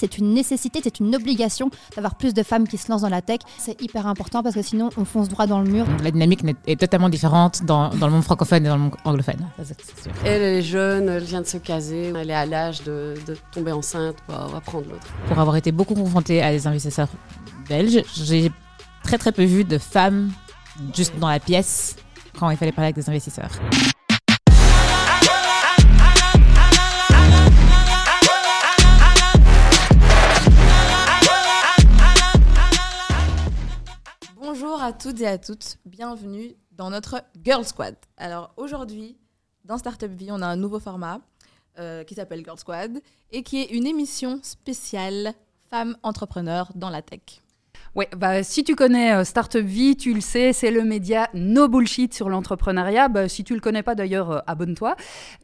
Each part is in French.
C'est une nécessité, c'est une obligation d'avoir plus de femmes qui se lancent dans la tech. C'est hyper important parce que sinon on fonce droit dans le mur. La dynamique est totalement différente dans, dans le monde francophone et dans le monde anglophone. Elle, est jeune, elle vient de se caser, elle est à l'âge de, de, tomber enceinte, on va prendre l'autre. Pour avoir été beaucoup confrontée à des investisseurs belges, j'ai très très peu vu de femmes juste dans la pièce quand il fallait parler avec des investisseurs. À toutes et à toutes, bienvenue dans notre Girl Squad. Alors aujourd'hui, dans Startup Vie, on a un nouveau format euh, qui s'appelle Girl Squad et qui est une émission spéciale femmes entrepreneurs dans la tech. Ouais, bah, si tu connais euh, Startup Vie, tu le sais, c'est le média No Bullshit sur l'entrepreneuriat. Bah, si tu le connais pas d'ailleurs, euh, abonne-toi.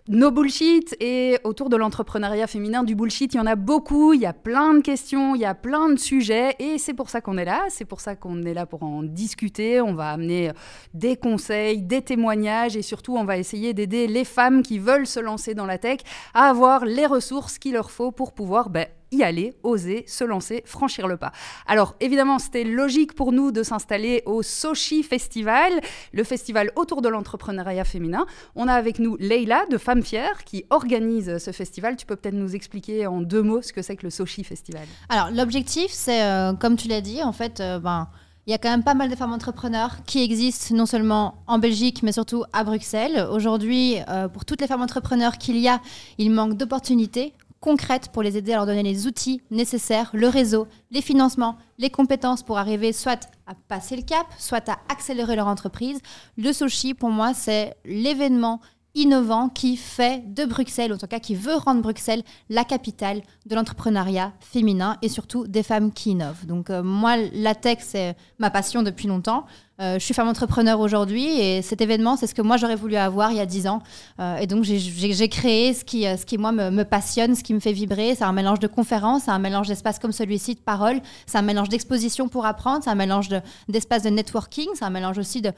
No Bullshit et autour de l'entrepreneuriat féminin, du bullshit, il y en a beaucoup, il y a plein de questions, il y a plein de sujets et c'est pour ça qu'on est là, c'est pour ça qu'on est là pour en discuter. On va amener euh, des conseils, des témoignages et surtout on va essayer d'aider les femmes qui veulent se lancer dans la tech à avoir les ressources qu'il leur faut pour pouvoir bah, y aller, oser, se lancer, franchir le pas. Alors évidemment, c'était logique pour nous de s'installer au Sochi Festival, le festival autour de l'entrepreneuriat féminin. On a avec nous Leila de Femmes Fières qui organise ce festival. Tu peux peut-être nous expliquer en deux mots ce que c'est que le Sochi Festival? Alors l'objectif, c'est, euh, comme tu l'as dit, en fait, euh, ben, il y a quand même pas mal de femmes entrepreneurs qui existent non seulement en Belgique, mais surtout à Bruxelles. Aujourd'hui, euh, pour toutes les femmes entrepreneurs qu'il y a, il manque d'opportunités concrètes pour les aider à leur donner les outils nécessaires, le réseau, les financements, les compétences pour arriver soit à passer le cap, soit à accélérer leur entreprise. Le Sochi, pour moi, c'est l'événement innovant qui fait de Bruxelles, en tout cas qui veut rendre Bruxelles la capitale de l'entrepreneuriat féminin et surtout des femmes qui innovent. Donc euh, moi, la tech, c'est ma passion depuis longtemps. Euh, je suis femme entrepreneur aujourd'hui et cet événement, c'est ce que moi j'aurais voulu avoir il y a 10 ans. Euh, et donc j'ai créé ce qui, ce qui moi me, passionne, ce qui me fait vibrer. C'est un mélange de conférences, c'est un mélange d'espaces comme celui-ci de parole, c'est un mélange d'exposition pour apprendre, c'est un mélange d'espaces de, networking, c'est un mélange aussi de,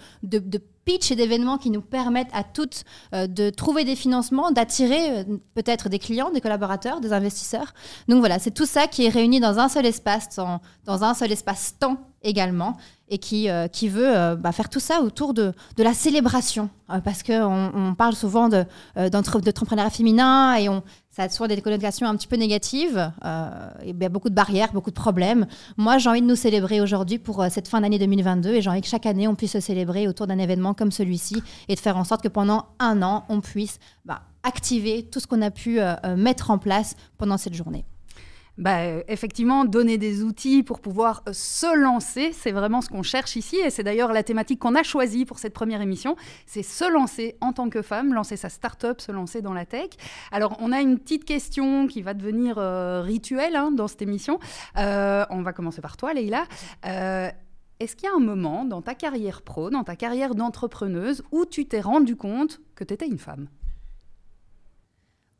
pitch et d'événements qui nous permettent à toutes euh, de trouver des financements, d'attirer peut-être des clients, des collaborateurs, des investisseurs. Donc voilà, c'est tout ça qui est réuni dans un seul espace, dans, dans un seul espace-temps également et qui, euh, qui veut euh, bah, faire tout ça autour de, de la célébration. Euh, parce qu'on on parle souvent d'entrepreneuriat féminin et ça a souvent des connotations un petit peu négatives. il y a beaucoup de barrières, beaucoup de problèmes. Moi, j'ai envie de nous célébrer aujourd'hui pour cette fin d'année 2022 et j'ai envie que chaque année, on puisse se célébrer autour d'un événement comme celui-ci et de faire en sorte que pendant un an, on puisse bah, activer tout ce qu'on a pu mettre en place pendant cette journée. Bah, effectivement, donner des outils pour pouvoir euh, se lancer, c'est vraiment ce qu'on cherche ici. Et c'est d'ailleurs la thématique qu'on a choisie pour cette première émission. C'est se lancer en tant que femme, lancer sa start-up, se lancer dans la tech. Alors, on a une petite question qui va devenir euh, rituelle hein, dans cette émission. Euh, on va commencer par toi, Leïla. Est-ce qu'il y a un moment dans ta carrière pro, dans ta carrière d'entrepreneuse, où tu t'es rendu compte que tu étais une femme?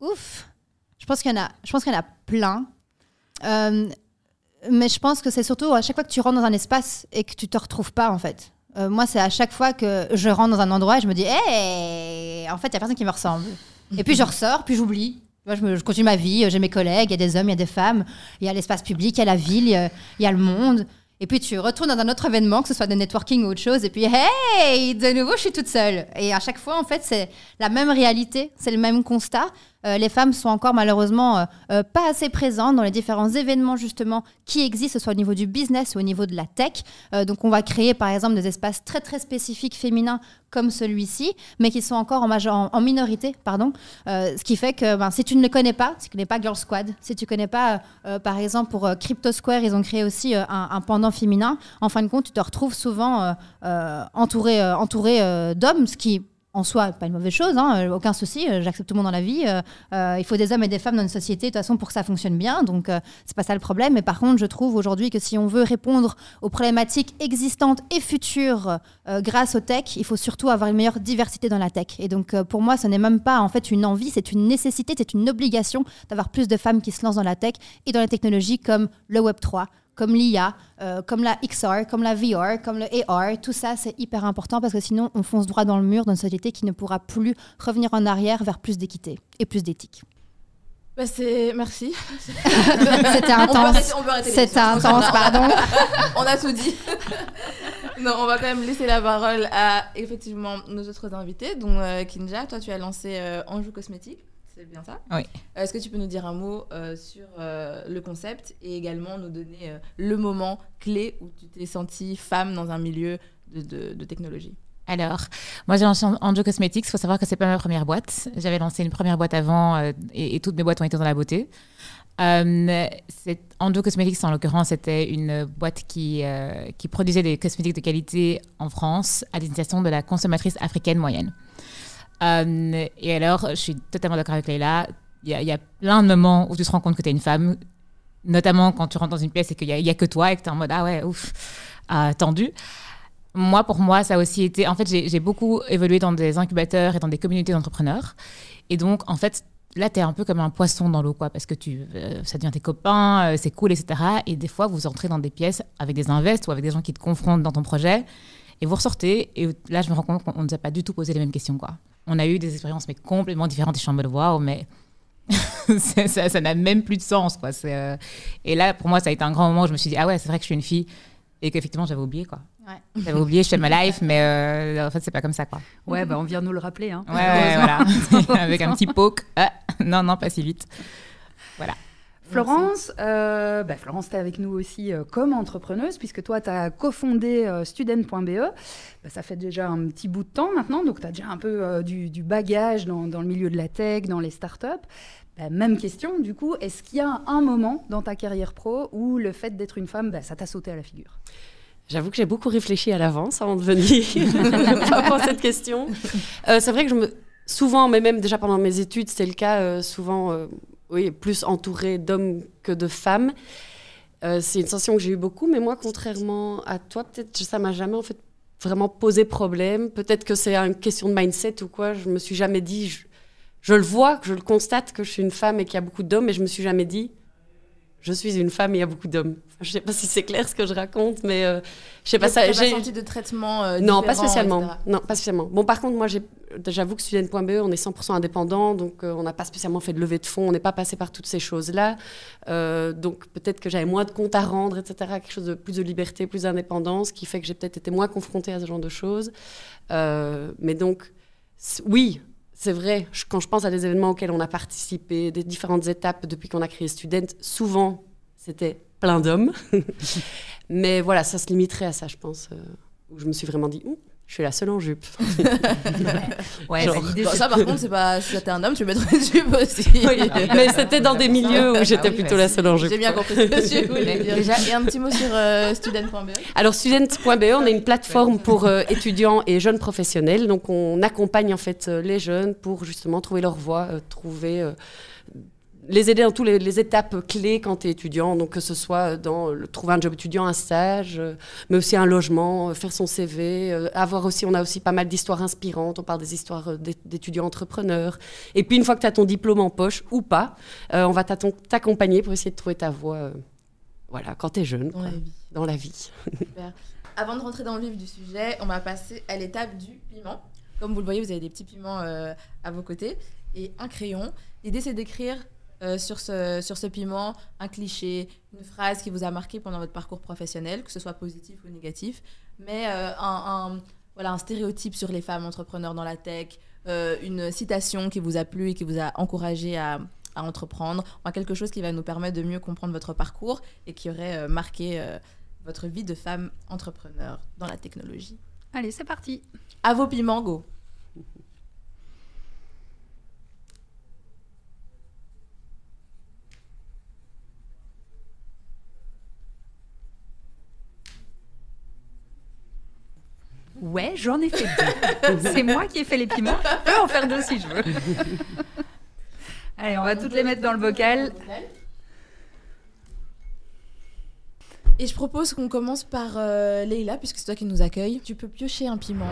Ouf je pense qu'il y en je pense qu'il y en a plein. Euh, mais je pense que c'est surtout à chaque fois que tu rentres dans un espace et que tu te retrouves pas en fait. Euh, moi, c'est à chaque fois que je rentre dans un endroit et je me dis, hé, en fait, il y a personne qui me ressemble. Et puis je ressors, puis j'oublie. je, je, continue ma vie, j'ai mes collègues, il y a des hommes, il y a des femmes, il y a l'espace public, il y a la ville, il y a, le monde. Et puis tu retournes dans un autre événement, que ce soit de networking ou autre chose, et puis hey, de nouveau, je suis toute seule. Et à chaque fois, en fait, c'est la même réalité, c'est le même constat, euh, les femmes sont encore malheureusement euh, euh, pas assez présentes dans les différents événements justement qui existent, ce soit au niveau du business ou au niveau de la tech. donc on va créer par exemple des espaces très très spécifiques féminins comme celui-ci, mais qui sont encore en, en, minorité, pardon. ce qui fait que ben, si tu ne le connais pas, si tu ne connais pas Girl Squad, si tu ne connais pas, par exemple, pour Crypto Square, ils ont créé aussi un, un, pendant féminin, en fin de compte, tu te retrouves souvent entouré, entouré d'hommes, ce qui en soi, pas une mauvaise chose, hein, euh, aucun souci, euh, j'accepte tout le monde dans la vie. Euh, il faut des hommes et des femmes dans une société, de toute façon, pour que ça fonctionne bien. Donc, c'est pas ça le problème. Mais par contre, je trouve aujourd'hui que si on veut répondre aux problématiques existantes et futures grâce aux tech, il faut surtout avoir une meilleure diversité dans la tech. Et donc, pour moi, ce n'est même pas en fait une envie, c'est une nécessité, c'est une obligation d'avoir plus de femmes qui se lancent dans la tech et dans les technologies comme le Web 3, comme l'IA, euh, comme la XR, comme la VR, comme le AR, tout ça c'est hyper important parce que sinon on fonce droit dans le mur d'une société qui ne pourra plus revenir en arrière vers plus d'équité et plus d'éthique. Bah, c'est... Merci. C'était intense. C'était intense, pardon. on a tout dit. non, on va quand même laisser la parole à effectivement nos autres invités. Donc, euh, Kinja, toi, tu as lancé euh, Anjou Cosmétique. C'est bien ça Oui. Euh, Est-ce que tu peux nous dire un mot euh, sur euh, le concept et également nous donner euh, le moment clé où tu t'es sentie femme dans un milieu de, de- de technologie? Alors, moi j'ai lancé Anjo Cosmetics. Il faut savoir que c'est pas ma première boîte. J'avais lancé une première boîte avant et, et toutes mes boîtes ont été dans la beauté. Anjo Cosmetics, en l'occurrence, c'était une boîte qui, qui produisait des cosmétiques de qualité en France à destination de la consommatrice africaine moyenne. Euh, et alors, je suis totalement d'accord avec Leïla. Il y, a- plein de moments où tu te rends compte que tu es une femme, notamment quand tu rentres dans une pièce et qu'il n'y a, que toi et que tu es en mode Ah ouais, ouf, ah, tendu. Moi, pour moi, ça a aussi été. En fait, j'ai j'ai beaucoup évolué dans des incubateurs et dans des communautés d'entrepreneurs. Et donc, en fait, là, tu es un peu comme un poisson dans l'eau, quoi, parce que tu, euh, ça devient tes copains, euh, c'est cool, etc. Et des fois, vous entrez dans des pièces avec des invests ou avec des gens qui te confrontent dans ton projet. Et vous ressortez. Et là, je me rends compte qu'on ne nous a pas du tout posé les mêmes questions, quoi. On a eu des expériences, mais complètement différentes. Et je suis en mode waouh, mais. ça ça n'a même plus de sens, quoi. Euh, Et là, pour moi, ça a été un grand moment où je me suis dit, ah ouais, c'est vrai que je suis une fille. Et qu'effectivement, j'avais oublié, quoi. Ouais. J'avais oublié, je fais ma life, mais euh, en fait, c'est pas comme ça, quoi. Ouais, bah, on vient nous le rappeler. Hein. Ouais, ouais, voilà. Avec un petit poke. Ah, non, non, pas si vite. Florence, euh, bah, Florence, tu es avec nous aussi euh, comme entrepreneuse, puisque toi, tu as cofondé euh, student.be. Bah, ça fait déjà un petit bout de temps maintenant, donc tu as déjà un peu euh, du, bagage dans, le milieu de la tech, dans les startups. Bah, même question, du coup, est-ce qu'il y a un moment dans ta carrière pro où le fait d'être une femme, ça t'a sauté à la figure? J'avoue que j'ai beaucoup réfléchi à l'avance avant de venir à cette question. C'est vrai que je me souvent, mais même déjà pendant mes études, c'était le cas souvent, oui, plus entourée d'hommes que de femmes. Euh, c'est une sensation que j'ai eu beaucoup, mais moi, contrairement à toi, peut-être ça m'a jamais en fait vraiment posé problème. Peut-être que c'est une question de mindset ou quoi. Je me suis jamais dit, je, je le vois, je le constate que je suis une femme et qu'il y a beaucoup d'hommes, mais je me suis jamais dit, je suis une femme et il y a beaucoup d'hommes. Enfin, je sais pas si c'est clair ce que je raconte, mais euh, je sais pas ça. J'ai- senti de traitement euh, non, pas spécialement. etc. Non, pas spécialement. Bon, par contre, moi, j'avoue que student.be, on est 100% indépendant, donc euh, on n'a pas spécialement fait de levée de fonds, on n'est pas passé par toutes ces choses-là. Euh, donc peut-être que j'avais moins de comptes à rendre, etc., quelque chose de plus de liberté, plus d'indépendance, qui fait que j'ai peut-être été moins confrontée à ce genre de choses. Euh, mais donc, oui. C'est vrai, quand je pense à des événements auxquels on a participé, des différentes étapes depuis qu'on a créé Student, souvent c'était plein d'hommes. Mais voilà, ça se limiterait à ça, je pense. euh, où je me suis vraiment dit, je suis la seule en jupe. Ouais, Genre, bah, c'est- ça, par contre, c'est pas si t'es un homme, tu peux mettre une jupe aussi. Mais c'était dans des milieux où j'étais Ah oui, plutôt bah la seule en jupe. J'ai bien compris ce que tu voulais Mais dire. Déjà, et un petit mot sur euh, student.be. Alors student.be, on est une plateforme pour euh, étudiants et jeunes professionnels. Donc on accompagne en fait euh, les jeunes pour justement trouver leur voie, euh, trouver euh, les aider dans toutes les, les étapes clés quand tu es étudiant, donc que ce soit dans le, trouver un job étudiant, un stage, euh, mais aussi un logement, euh, faire son CV, euh, avoir aussi, on a aussi pas mal d'histoires inspirantes, on parle des histoires d'é- d'étudiants entrepreneurs. Et puis une fois que tu as ton diplôme en poche ou pas, on va t'accompagner pour essayer de trouver ta voie, voilà, quand tu es jeune, Dans quoi, la vie. dans la vie. Avant de rentrer dans le vif du sujet, on va passer à l'étape du piment. Comme vous le voyez, vous avez des petits piments à vos côtés et un crayon. L'idée, c'est d'écrire euh, sur, ce, sur ce piment un cliché, une phrase qui vous a marqué pendant votre parcours professionnel, que ce soit positif ou négatif, mais euh, un, un- voilà, un stéréotype sur les femmes entrepreneurs dans la tech, euh, une citation qui vous a plu et qui vous a encouragé à, à entreprendre, enfin, quelque chose qui va nous permettre de mieux comprendre votre parcours et qui aurait marqué votre vie de femme entrepreneur dans la technologie. Allez, c'est parti. À vos piments, go. Ouais, j'en ai fait deux. c'est moi qui ai fait les piments. Je peux en faire deux si je veux. Allez, on va toutes les mettre dans le bocal. Et je propose qu'on commence par euh, Leïla, puisque c'est toi qui nous accueille. Tu peux piocher un piment.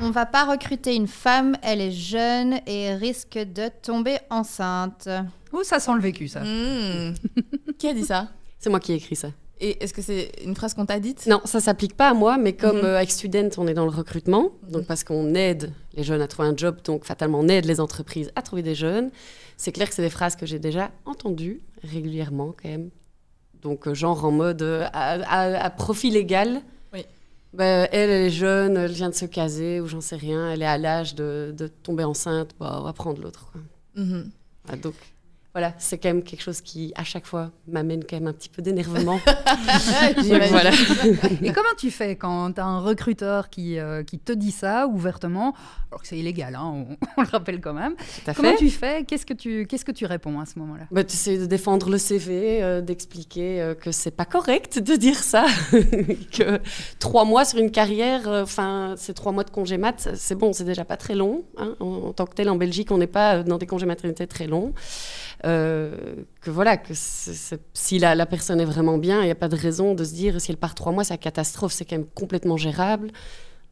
On va pas recruter une femme, elle est jeune et risque de tomber enceinte. Oh, ça sent le vécu, ça. Mmh. qui a dit ça? C'est moi qui ai écrit ça. Et est-ce que c'est une phrase qu'on t'a dite? Non, ça s'applique pas à moi, mais comme Mhm. euh, avec Student, on est dans le recrutement, Mhm. donc parce qu'on aide les jeunes à trouver un job, donc fatalement on aide les entreprises à trouver des jeunes. C'est clair que c'est des phrases que j'ai déjà entendues régulièrement quand même. Donc euh, genre en mode euh, à, à- à profil égal. Oui. Ben, elle, elle est jeune, elle vient de se caser ou j'en sais rien, elle est à l'âge de, de tomber enceinte, bah, on va prendre l'autre. Mhm. Ah, donc voilà, c'est quand même quelque chose qui à chaque fois m'amène quand même un petit peu d'énervement. Voilà. Et comment tu fais quand tu as un recruteur qui, euh, qui te dit ça ouvertement, alors que c'est illégal, hein, on, on le rappelle quand même Tout à Comment fait. tu fais? Qu'est-ce que tu qu'est-ce que tu réponds à ce moment-là? Bah, tu essaies de défendre le CV, euh, d'expliquer euh, que c'est pas correct de dire ça, que trois mois sur une carrière, euh, enfin c'est trois mois de congé mat, c'est bon, c'est déjà pas très long. hein. En, en tant que tel, en Belgique, on n'est pas dans des congés maternité très longs. Euh, que voilà, que si la, la personne est vraiment bien, il n'y a pas de raison de se dire si elle part trois mois, c'est la catastrophe, c'est quand même complètement gérable.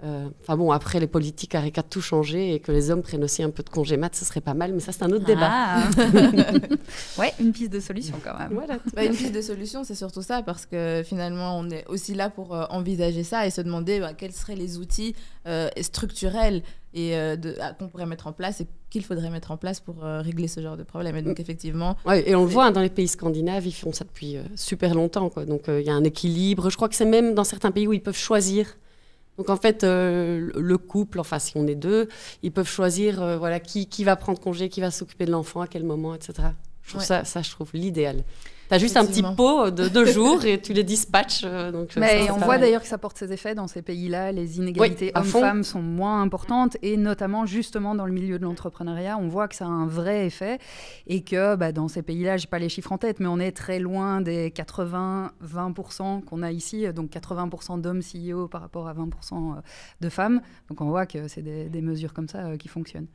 Euh, Enfin bon, après les politiques arrêtent de tout changer et que les hommes prennent aussi un peu de congé mat, ce serait pas mal, mais ça c'est un autre débat. Ah. ouais, une piste de solution quand même. Voilà. Bah, une piste de solution, c'est surtout ça, parce que finalement, on est aussi là pour euh, envisager ça et se demander bah, quels seraient les outils euh, structurels et, euh, de- ah, qu'on pourrait mettre en place et qu'il faudrait mettre en place pour euh, régler ce genre de problème. Et donc, effectivement, Ouais, et on le voit hein, dans les pays scandinaves, ils font ça depuis euh, super longtemps. Quoi. Donc euh, il y a un équilibre. Je crois que c'est même dans certains pays où ils peuvent choisir. Donc en fait, euh, le couple, enfin si on est deux, ils peuvent choisir euh, voilà, qui, qui va prendre congé, qui va s'occuper de l'enfant, à quel moment, etc. Je trouve Ouais. ça, ça, je trouve l'idéal. Tu as juste un petit pot de deux jours et tu les dispatches. euh, donc, euh, Mais ça, on voit d'ailleurs que ça porte ses effets dans ces pays-là. Les inégalités hommes-femmes sont moins importantes et notamment justement dans le milieu de l'entrepreneuriat, on voit que ça a un vrai effet et que bah, dans ces pays-là, j'ai pas les chiffres en tête, mais on est très loin des 80-20% qu'on a ici, donc 80% d'hommes CEO par rapport à 20% de femmes. Donc on voit que c'est des, des mesures comme ça euh, qui fonctionnent.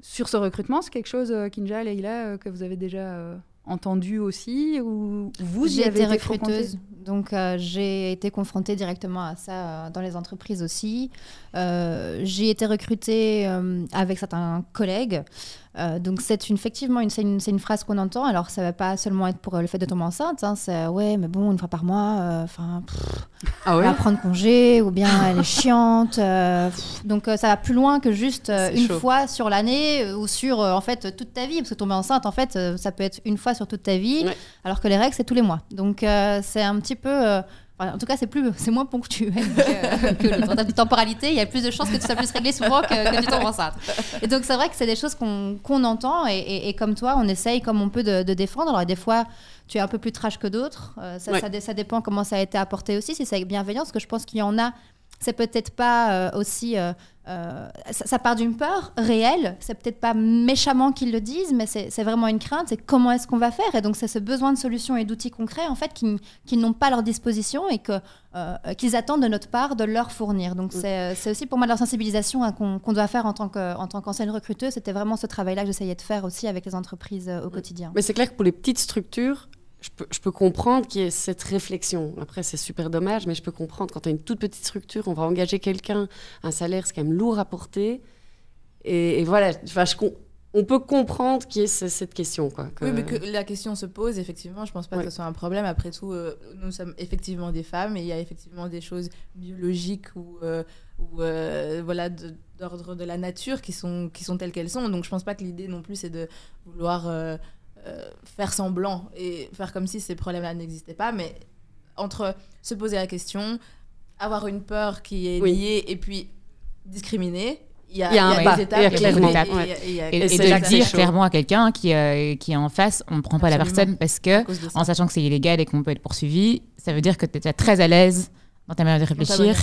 Sur ce recrutement, c'est quelque chose, euh, Kinja, Leïla, euh, que vous avez déjà euh, entendu aussi ou vous y J'ai avez été recruteuse, donc euh, j'ai été confrontée directement à ça euh, dans les entreprises aussi. Euh, j'ai été recrutée avec certains collègues. Euh, donc c'est une, effectivement une, c'est une, phrase qu'on entend. Alors ça va pas seulement être pour euh, le fait de tomber enceinte. hein, c'est ouais, mais bon, une fois par mois, euh, enfin, Ah elle ouais va prendre congé ou bien elle est chiante. euh, pff. donc euh, ça va plus loin que juste euh, une chaud. fois sur l'année euh, ou sur euh, en fait toute ta vie. Parce que tomber enceinte, en fait, euh, ça peut être une fois sur toute ta vie, Ouais. alors que les règles c'est tous les mois. Donc euh, c'est un petit peu. En tout cas, c'est plus, c'est moins ponctuel que, que l'autre. En termes de temporalité, il y a plus de chances que tu sois plus réglé souvent que, que tu tombes enceinte. Et donc, c'est vrai que c'est des choses qu'on entend et, et- et comme toi, on essaye comme on peut de, de défendre. Alors, des fois, tu es un peu plus trash que d'autres. Euh, ça, Ouais. ça, ça dépend comment ça a été apporté aussi, si c'est avec bienveillance, parce que je pense qu'il y en a. C'est peut-être pas euh, aussi. euh, euh, ça, ça part d'une peur réelle. C'est peut-être pas méchamment qu'ils le disent, mais c'est vraiment une crainte. C'est comment est-ce qu'on va faire? Et donc, c'est ce besoin de solutions et d'outils concrets, en fait, qu'ils n'ont pas à leur disposition et euh, qu'ils attendent de notre part de leur fournir. Donc, c'est euh, c'est aussi pour moi de leur sensibilisation hein, qu'on doit faire en tant qu'ancienne recruteuse. C'était vraiment ce travail-là que j'essayais de faire aussi avec les entreprises euh, au quotidien. Mais c'est clair que pour les petites structures, je peux, je peux comprendre qu'il y ait cette réflexion. Après, c'est super dommage, mais je peux comprendre. Quand tu as une toute petite structure, on va engager quelqu'un, un salaire, c'est quand même lourd à porter. Et, et voilà, enfin, je on peut comprendre qu'il y ait ce- cette question. Quoi, que- Oui, mais que la question se pose, effectivement, je pense pas Ouais. que ce soit un problème. Après tout, euh, nous sommes effectivement des femmes et il y a effectivement des choses biologiques ou, euh, ou euh, voilà, d'ordre de la nature qui sont, qui sont telles qu'elles sont. Donc je pense pas que l'idée non plus c'est de vouloir euh, euh, faire semblant et faire comme si ces problèmes-là n'existaient pas. Mais entre se poser la question, avoir une peur qui est Oui. liée et puis discriminer, il y a, Il y a un il y a des clairement, étapes, et- et il y a- Et, Et de le dire clairement à quelqu'un qui, euh, qui est en face, on ne prend pas la personne parce que, en sachant que c'est illégal et qu'on peut être poursuivi, ça veut dire que tu es déjà très à l'aise dans ta manière de réfléchir.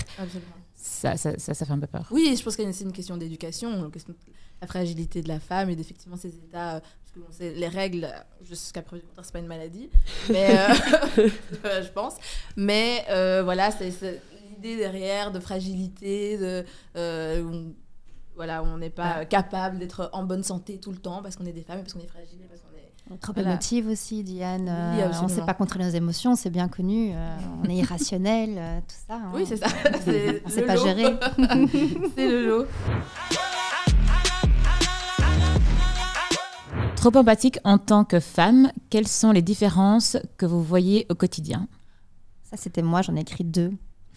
Ça, ça, ça, ça fait un peu peur. Oui, je pense que c'est une question d'éducation, une question de la fragilité de la femme et d'effectivement ces états. Parce que bon, c'est- les règles, euh, jusqu'à preuve du contraire, c'est pas une maladie, mais euh, je pense. Mais euh, voilà, c'est l'idée derrière de fragilité, de on- voilà, on n'est pas euh, capable d'être en bonne santé tout le temps parce qu'on est des femmes et parce qu'on est fragile parce qu'on est. Trop Voilà. émotive aussi, Diane. Oui, on ne sait pas contrôler nos émotions, c'est bien connu. euh, on est irrationnel, euh, tout ça. hein. Oui, c'est ça. On sait le pas gérer. c'est le lot. Trop empathique en tant que femme, quelles sont les différences que vous voyez au quotidien? Ça, c'était moi, j'en ai écrit deux.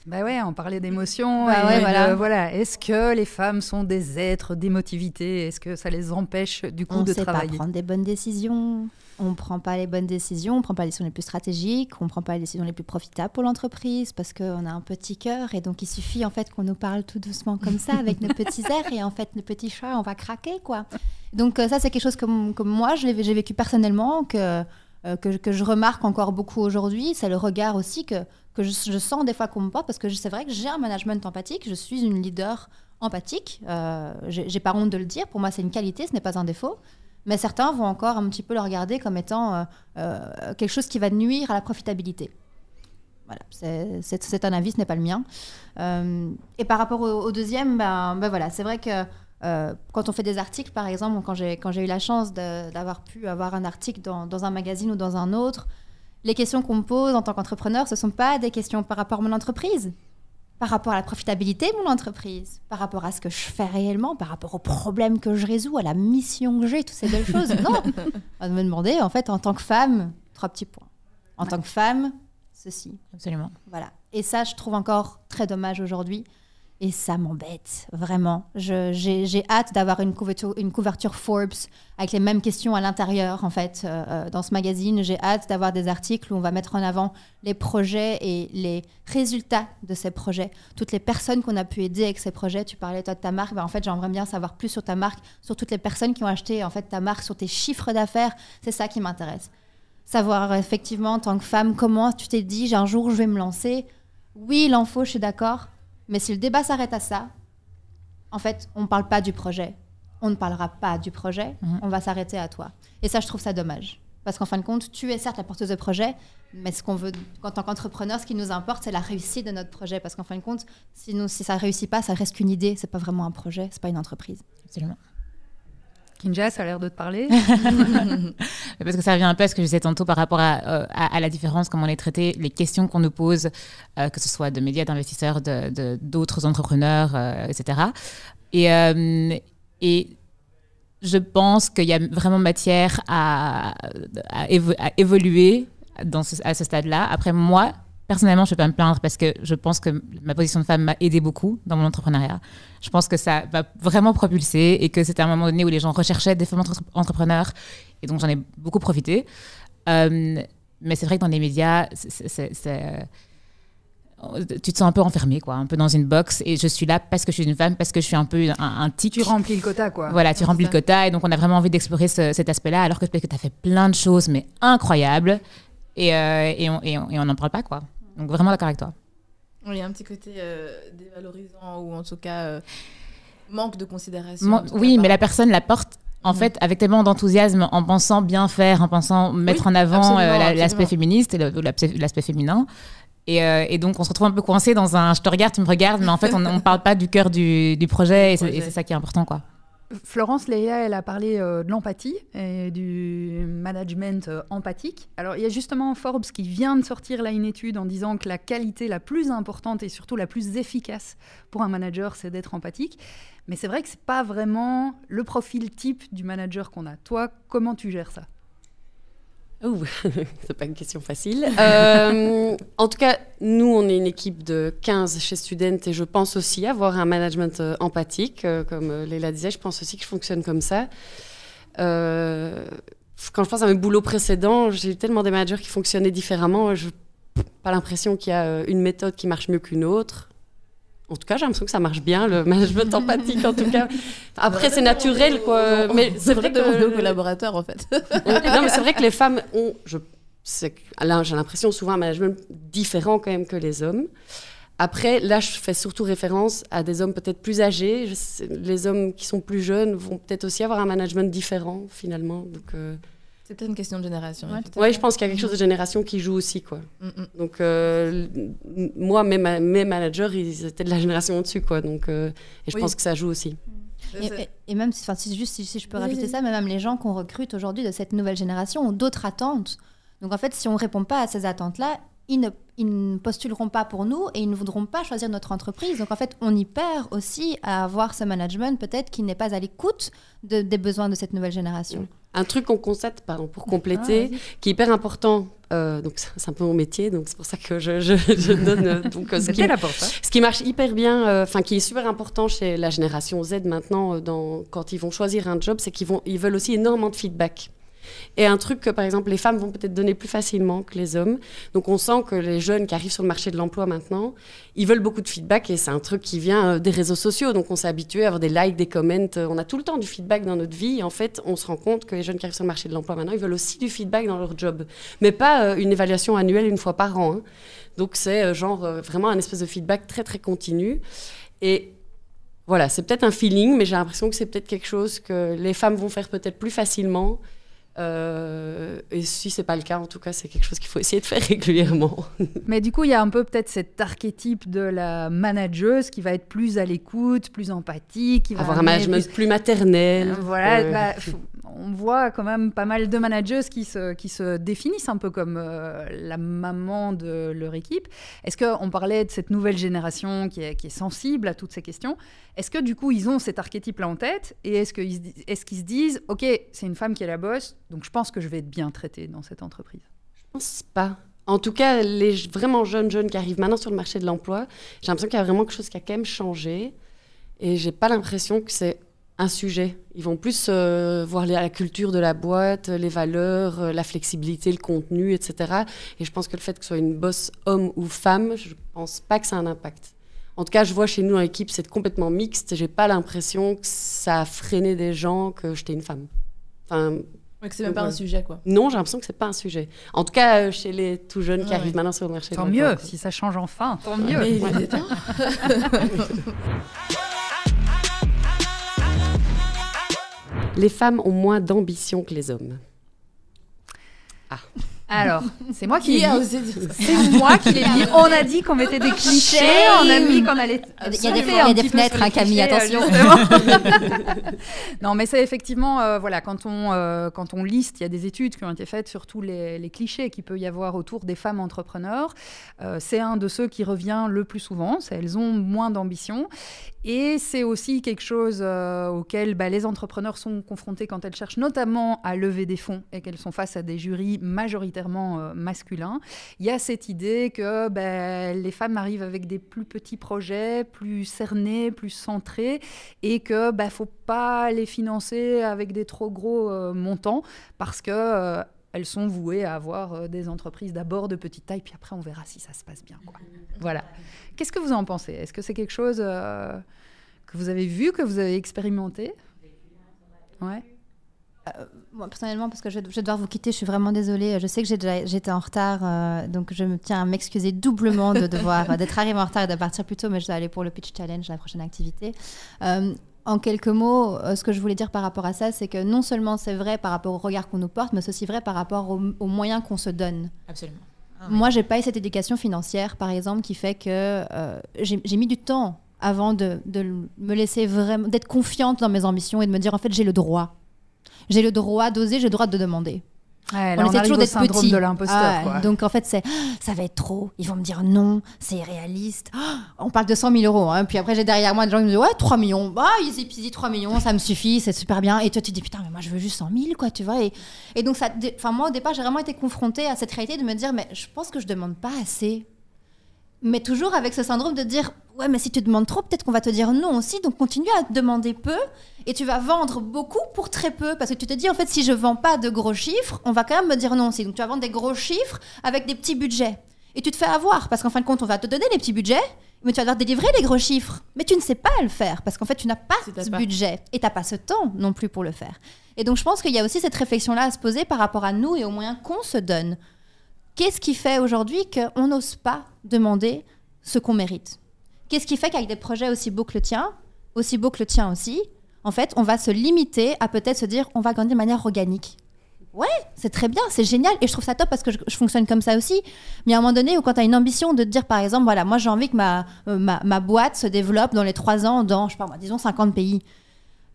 Bah ouais, on parlait d'émotions. Bah ouais, voilà. voilà. Est-ce que les femmes sont des êtres d'émotivité? Est-ce que ça les empêche du coup on de ne sait travailler? pas prendre des bonnes décisions. On ne prend pas les bonnes décisions, on ne prend pas les décisions les plus stratégiques, on ne prend pas les décisions les plus profitables pour l'entreprise parce qu'on a un petit cœur et donc il suffit en fait qu'on nous parle tout doucement comme ça avec nos petits airs et en fait nos petits chats on va craquer quoi. Donc euh, ça c'est quelque chose comme, comme moi j'ai vécu personnellement que, euh, que, que je remarque encore beaucoup aujourd'hui. C'est le regard aussi que, que je, sens des fois qu'on me porte parce que c'est vrai que j'ai un management empathique, je suis une leader empathique. Euh, j'ai pas honte de le dire, pour moi c'est une qualité, ce n'est pas un défaut. Mais certains vont encore un petit peu le regarder comme étant euh, euh, quelque chose qui va nuire à la profitabilité. Voilà, c'est- un avis, ce n'est pas le mien. Euh, et par rapport au, deuxième, ben, ben voilà, c'est vrai que quand on fait des articles, par exemple, quand j'ai eu la chance d'avoir pu avoir un article dans, dans un magazine ou dans un autre, les questions qu'on me pose en tant qu'entrepreneur, ce ne sont pas des questions par rapport à mon entreprise, par rapport à la profitabilité de mon entreprise, par rapport à ce que je fais réellement, par rapport aux problèmes que je résous, à la mission que j'ai, toutes ces belles choses. Non, on va me demander, en fait, en tant que femme, trois petits points. En tant que femme, ceci. Absolument. Voilà. Et ça, je trouve encore très dommage aujourd'hui. Et ça m'embête, vraiment. J'ai hâte d'avoir une couverture, Forbes avec les mêmes questions à l'intérieur, en fait, euh, euh, dans ce magazine. J'ai hâte d'avoir des articles où on va mettre en avant les projets et les résultats de ces projets. Toutes les personnes qu'on a pu aider avec ces projets. Tu parlais, toi, de ta marque. Ben, en fait, j'aimerais bien savoir plus sur ta marque, sur toutes les personnes qui ont acheté, en fait, ta marque, sur tes chiffres d'affaires. C'est ça qui m'intéresse savoir effectivement en tant que femme comment tu t'es dit un jour je vais me lancer. Oui, il en faut, je suis d'accord. Mais si le débat s'arrête à ça, en fait, on ne parle pas du projet. On ne parlera pas du projet. Mhm. On va s'arrêter à toi. Et ça, je trouve ça dommage. Parce qu'en fin de compte, tu es certes la porteuse de projet, mais ce qu'on veut, en tant qu'entrepreneur, ce qui nous importe, c'est la réussite de notre projet. Parce qu'en fin de compte, si, nous, si ça ne réussit pas, ça reste qu'une idée. C'est pas vraiment un projet, c'est pas une entreprise. Absolument. Kinja, ça a l'air de te parler. Parce que ça revient un peu à ce que je disais tantôt par rapport à, euh, la différence, comment on est traité, les questions qu'on nous pose, euh, que ce soit de médias, d'investisseurs, d'autres entrepreneurs, euh, etc. Et, je pense qu'il y a vraiment matière à, à, évo- à évoluer à ce stade-là. Après, moi, personnellement, je ne vais pas me plaindre parce que je pense que ma position de femme m'a aidé beaucoup dans mon entrepreneuriat. Je pense que ça m'a vraiment propulsé et que c'était un moment donné où les gens recherchaient des femmes entre- entrepreneurs et donc j'en ai beaucoup profité. Euh, mais c'est vrai que dans les médias, c'est- euh, tu te sens un peu enfermé, quoi, un peu dans une box. Et je suis là parce que je suis une femme, parce que je suis un peu un, un tic. tu remplis le quota, quoi. Voilà, tu remplis le quota et donc on a vraiment envie d'explorer ce- cet aspect-là, alors que peut-être que tu as fait plein de choses, mais incroyables, et, euh, et on n'en parle pas, quoi. Donc vraiment d'accord avec toi. Il y a un petit côté euh, dévalorisant ou en tout cas euh, manque de considération. Oui, mais la personne la porte en Mhm. fait avec tellement d'enthousiasme, en pensant bien faire, en pensant mettre en avant euh, la- l'aspect féministe et l'aspect féminin. Et, euh, et donc on se retrouve un peu coincé dans un je te regarde, tu me regardes, mais en fait on ne parle pas du cœur du, du projet et c'est projet. et c'est ça qui est important, quoi. Florence Leia, elle a parlé euh, de l'empathie et du management euh, empathique. Alors, il y a justement Forbes qui vient de sortir là une étude en disant que la qualité la plus importante et surtout la plus efficace pour un manager, c'est d'être empathique. Mais c'est vrai que c'est pas vraiment le profil type du manager qu'on a. Toi, comment tu gères ça? Ouh, c'est pas une question facile. Euh, en tout cas, nous, on est une équipe de 15 chez Student et je pense aussi avoir un management euh, empathique. euh, comme Léla disait, je pense aussi que je fonctionne comme ça. Quand je pense à mes boulots précédents, j'ai eu tellement des managers qui fonctionnaient différemment. Je n'ai pas l'impression qu'il y a une méthode qui marche mieux qu'une autre. En tout cas, j'ai l'impression que ça marche bien, le management empathique, en tout cas. Après, c'est naturel, quoi. Mais c'est vrai que... collaborateurs en fait. non, mais c'est vrai que les femmes ont, je, là, j'ai l'impression souvent un management différent quand même que les hommes. Après, là, je fais surtout référence à des hommes peut-être plus âgés. Sais- les hommes qui sont plus jeunes vont peut-être aussi avoir un management différent finalement. Donc, euh, C'est peut-être une question de génération. Ouais, ouais, je pense qu'il y a quelque chose de génération qui joue aussi, quoi. Mm, mm. Donc, euh, moi, mes, ma- mes managers, ils étaient de la génération au-dessus, quoi. Donc, euh, et je Oui. pense que ça joue aussi. Et, et- et même, si- enfin, si, juste si, si je peux rajouter ça, mais même les gens qu'on recrute aujourd'hui de cette nouvelle génération ont d'autres attentes. Donc en fait, si on ne répond pas à ces attentes-là, ils ne, ils ne postuleront pas pour nous et ils ne voudront pas choisir notre entreprise. Donc en fait, on y perd aussi à avoir ce management peut-être qui n'est pas à l'écoute de- des besoins de cette nouvelle génération. Un truc qu'on constate, pardon, pour Ah, compléter, vas-y. qui est hyper important euh, donc c'est un peu mon métier, donc c'est pour ça que je, je, je donne euh, donc euh, ce, qui, ça. ce qui marche hyper bien, euh, enfin qui est super important chez la génération Z maintenant, dans, quand ils vont choisir un job, c'est qu'ils vont, ils veulent aussi énormément de feedback. Et un truc que, par exemple, les femmes vont peut-être donner plus facilement que les hommes. Donc, on sent que les jeunes qui arrivent sur le marché de l'emploi maintenant, ils veulent beaucoup de feedback et c'est un truc qui vient euh, des réseaux sociaux. Donc, on s'est habitué à avoir des likes, des comments. Euh, On a tout le temps du feedback dans notre vie. En fait, on se rend compte que les jeunes qui arrivent sur le marché de l'emploi maintenant, ils veulent aussi du feedback dans leur job. Mais pas euh, une évaluation annuelle une fois par an. hein. Donc, c'est genre vraiment un espèce de feedback très, très continu. Et voilà, c'est peut-être un feeling, mais j'ai l'impression que c'est peut-être quelque chose que les femmes vont faire peut-être plus facilement. Euh, et si c'est pas le cas, en tout cas, c'est quelque chose qu'il faut essayer de faire régulièrement. Mais du coup, il y a un peu peut-être cet archétype de la manageuse qui va être plus à l'écoute, plus empathique, qui va Avoir un management plus- plus maternel. Euh, Voilà, Euh, bah, on voit quand même pas mal de managers qui se, qui se définissent un peu comme euh, la maman de leur équipe. Est-ce qu'on parlait de cette nouvelle génération qui est, qui est sensible à toutes ces questions Est-ce que du coup, ils ont cet archétype-là en tête Et est-ce qu'ils qu'ils se disent, OK, c'est une femme qui est la boss, donc je pense que je vais être bien traitée dans cette entreprise? Je pense pas. En tout cas, les vraiment jeunes jeunes qui arrivent maintenant sur le marché de l'emploi, j'ai l'impression qu'il y a vraiment quelque chose qui a quand même changé. Et j'ai pas l'impression que c'est un sujet. Ils vont plus euh, voir la culture de la boîte, les valeurs, euh, la flexibilité, le contenu, etc. Et je pense que le fait que ce soit une boss homme ou femme, je pense pas que ça a un impact. En tout cas, je vois chez nous dans l'équipe, c'est complètement mixte. J'ai pas l'impression que ça a freiné des gens que j'étais une femme. Enfin, Ouais, que c'est même pas un sujet, quoi. non, j'ai l'impression que c'est pas un sujet. En tout cas, euh, chez les tout jeunes qui Ouais, arrivent ouais. maintenant sur le marché. Tant mieux, quoi. si ça change enfin, tant mieux. Mais Les femmes ont moins d'ambition que les hommes. Alors, c'est moi qui Qui l'ai a dit. osé dire C'est moi qui l'ai dit. On a dit qu'on mettait des clichés, on a dit qu'on allait. Il y a des- y a des fenêtres, hein, Camille, attention. non, mais c'est effectivement, euh, voilà, quand on, euh, quand on liste, il y a des études qui ont été faites sur tous les, les clichés qu'il peut y avoir autour des femmes entrepreneurs. Euh, c'est un de ceux qui revient le plus souvent. C'est elles ont moins d'ambition. Et c'est aussi quelque chose euh, auquel bah, les entrepreneurs sont confrontés quand elles cherchent notamment à lever des fonds et qu'elles sont face à des jurys majoritairement euh, masculins. Il y a cette idée que bah, les femmes arrivent avec des plus petits projets, plus cernés, plus centrés, et que bah, faut pas les financer avec des trop gros euh, montants parce que elles sont vouées à avoir euh, des entreprises d'abord de petite taille, puis après on verra si ça se passe bien. Quoi. Voilà. Qu'est-ce que vous en pensez? Est-ce que c'est quelque chose euh, que vous avez vu, que vous avez expérimenté? Ouais. Moi, personnellement, parce que je, je vais devoir vous quitter, je suis vraiment désolée. Je sais que j'étais en retard, euh, donc je me tiens à m'excuser doublement de devoir euh, d'être arrivée en retard et de partir plus tôt, mais je dois aller pour le pitch challenge, la prochaine activité. Euh, en quelques mots, euh, ce que je voulais dire par rapport à ça, c'est que non seulement c'est vrai par rapport au regard qu'on nous porte, mais c'est aussi vrai par rapport aux, aux moyens qu'on se donne. Absolument. Ah Moi, j'ai pas eu cette éducation financière, par exemple, qui fait que euh, j'ai j'ai mis du temps avant de, de me laisser vraiment, d'être confiante dans mes ambitions et de me dire en fait j'ai le droit. J'ai le droit d'oser, j'ai le droit de demander. Ouais, là, on on essaie toujours d'être petit. de. Ah quoi. donc en fait, c'est ça va être trop. Ils vont me dire non, c'est irréaliste. On parle de 100 000 euros. hein. Puis après, j'ai derrière moi des gens qui me disent ouais, 3 millions. Bah, easy peasy, 3 millions, ça me suffit, c'est super bien. Et toi, tu te dis putain, mais moi, je veux juste 100 000, quoi, tu vois. Et, et donc, ça, enfin, moi, au départ, j'ai vraiment été confrontée à cette réalité de me dire mais je pense que je demande pas assez. Mais toujours avec ce syndrome de dire ouais, mais si tu demandes trop, peut-être qu'on va te dire non aussi. Donc, continue à te demander peu. Et tu vas vendre beaucoup pour très peu. Parce que tu te dis en fait si je vends pas de gros chiffres on va quand même me dire non aussi. Donc tu vas vendre des gros chiffres avec des petits budgets. Et tu te fais avoir. Parce qu'en fin de compte on va te donner les petits budgets mais tu vas devoir délivrer les gros chiffres. Mais tu ne sais pas le faire. Parce qu'en fait tu n'as pas ce pas. budget. Et t'as pas ce temps non plus pour le faire. Et donc je pense qu'il y a aussi cette réflexion là à se poser par rapport à nous et aux moyens qu'on se donne. Qu'est-ce qui fait aujourd'hui qu'on n'ose pas demander ce qu'on mérite? Qu'est-ce qui fait qu'avec des projets aussi beaux que le tien, aussi beaux que le tien aussi, en fait, on va se limiter à peut-être se dire on va gagner de manière organique. Ouais, c'est très bien, c'est génial et je trouve ça top parce que je, fonctionne comme ça aussi. Mais à un moment donné, où quand tu as une ambition de te dire par exemple, voilà, moi j'ai envie que ma, euh, ma, ma boîte se développe dans les trois ans dans, je sais pas moi, disons 50 pays,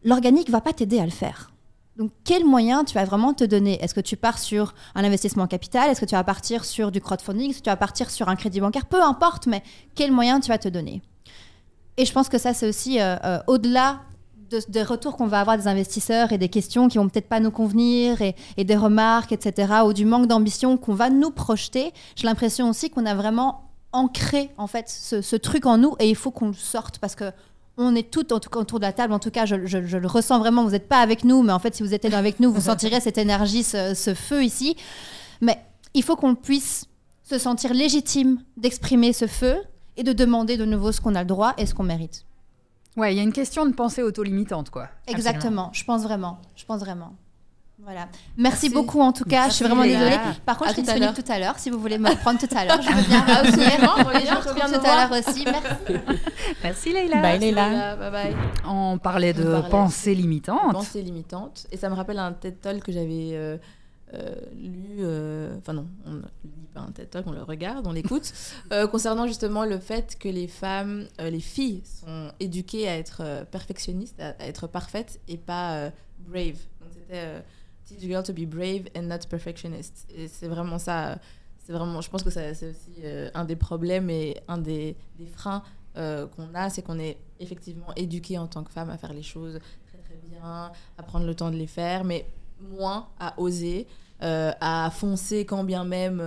l'organique va pas t'aider à le faire. Donc, quels moyens tu vas vraiment te donner? Est-ce que tu pars sur un investissement en capital? Est-ce que tu vas partir sur du crowdfunding? Est-ce que tu vas partir sur un crédit bancaire? Peu importe, mais quels moyens tu vas te donner? Et je pense que ça, c'est aussi euh, euh, au-delà de- des retours qu'on va avoir des investisseurs et des questions qui vont peut-être pas nous convenir et, des remarques, etc., ou du manque d'ambition qu'on va nous projeter, j'ai l'impression aussi qu'on a vraiment ancré en fait ce, ce truc en nous et il faut qu'on le sorte parce que on est toutes en tout cas autour de la table. En tout cas, je, je- je le ressens vraiment. Vous n'êtes pas avec nous, mais en fait, si vous étiez avec nous, vous sentirez cette énergie, ce, ce feu ici. Mais il faut qu'on puisse se sentir légitime d'exprimer ce feu et de demander de nouveau ce qu'on a le droit et ce qu'on mérite. Ouais, il y a une question de pensée auto-limitante, quoi. Exactement. Je pense vraiment. Je pense vraiment. Voilà. Merci, Merci. beaucoup en tout cas. je suis vraiment désolée. Par contre, À je suis tout disponible tout à l'heure si vous voulez me reprendre tout à l'heure. Je veux bien revenir. Absolument, Et reviens, je reviens tout à l'heure aussi. Merci. Merci Leïla. Bye Leila. Voilà, bye bye. On parlait de On parlait pensée limitante. Pensée limitante. Et ça me rappelle un TED Talk que j'avais euh, euh, lu. euh, Enfin, non, on ne lit pas un TED Talk, on le regarde, on l'écoute. euh, concernant justement le fait que les femmes, euh, les filles sont éduquées à être perfectionnistes, à, à être parfaites et pas euh, brave. Donc c'était euh, Teach girl to be brave and not perfectionist. C'est vraiment ça. C'est vraiment, je pense que c'est aussi euh, un des problèmes et un des, freins euh, qu'on a, c'est qu'on est effectivement éduqué en tant que femme à faire les choses très très bien, à prendre le temps de les faire, mais moins à oser, euh, à foncer quand bien même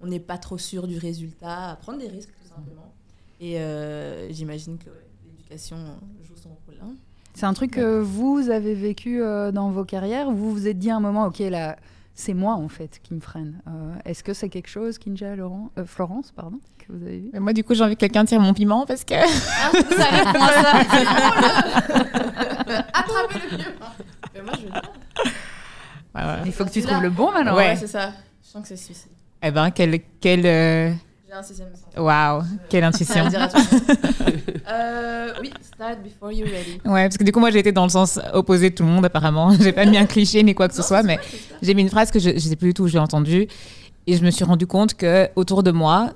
on n'est pas trop sûr du résultat, à prendre des risques tout simplement. Et j'imagine que l'éducation joue son rôle. hein. C'est un truc que vous avez vécu euh, dans vos carrières. Vous vous êtes dit à un moment, ok, là, c'est moi en fait qui me freine. Euh, Est-ce que c'est quelque chose, Kinja, Laurent, euh, Florence, pardon, que vous avez vu? Moi, du coup, j'ai envie que quelqu'un tire mon piment parce que. Ah, ça. Attrapez le mieux. Mais moi, je veux. Ouais, ouais. Il faut que tu trouves le bon maintenant. Ouais. Ouais, c'est ça. Je sens que c'est celui-ci. Eh ben, quelle euh, J'ai un sixième sens. Waouh, quelle intuition. Euh, oui, start before you're ready. Ouais, parce que du coup, moi, j'ai été dans le sens opposé de tout le monde, apparemment. J'ai pas mis un cliché ni quoi que ce soit, mais j'ai mis une phrase que je, je sais plus du tout où je l'ai entendue. Et je me suis rendu compte que autour de moi,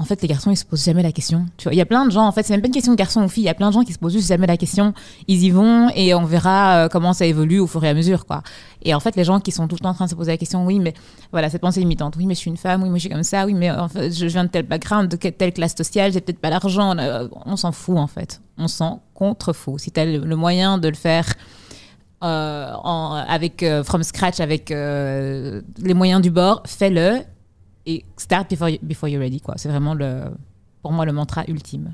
en fait, les garçons, ils se posent jamais la question. Tu il y a plein de gens, en fait, c'est même pas une question de garçon ou fille. Il y a plein de gens qui se posent juste jamais la question. Ils y vont et on verra euh, comment ça évolue au fur et à mesure, quoi. Et en fait, les gens qui sont tout le temps en train de se poser la question, oui, mais voilà, cette pensée limitante. Oui, mais je suis une femme. Oui, mais je suis comme ça. Oui, mais fait, je viens de tel background, de telle classe sociale. J'ai peut-être pas l'argent. Euh, On s'en fout, en fait. On s'en contre-fout. Si tu le, moyen de le faire euh, avec euh, from scratch, avec euh, les moyens du bord, fais-le et start before, you- before you're ready. quoi. C'est vraiment le, pour moi le mantra ultime.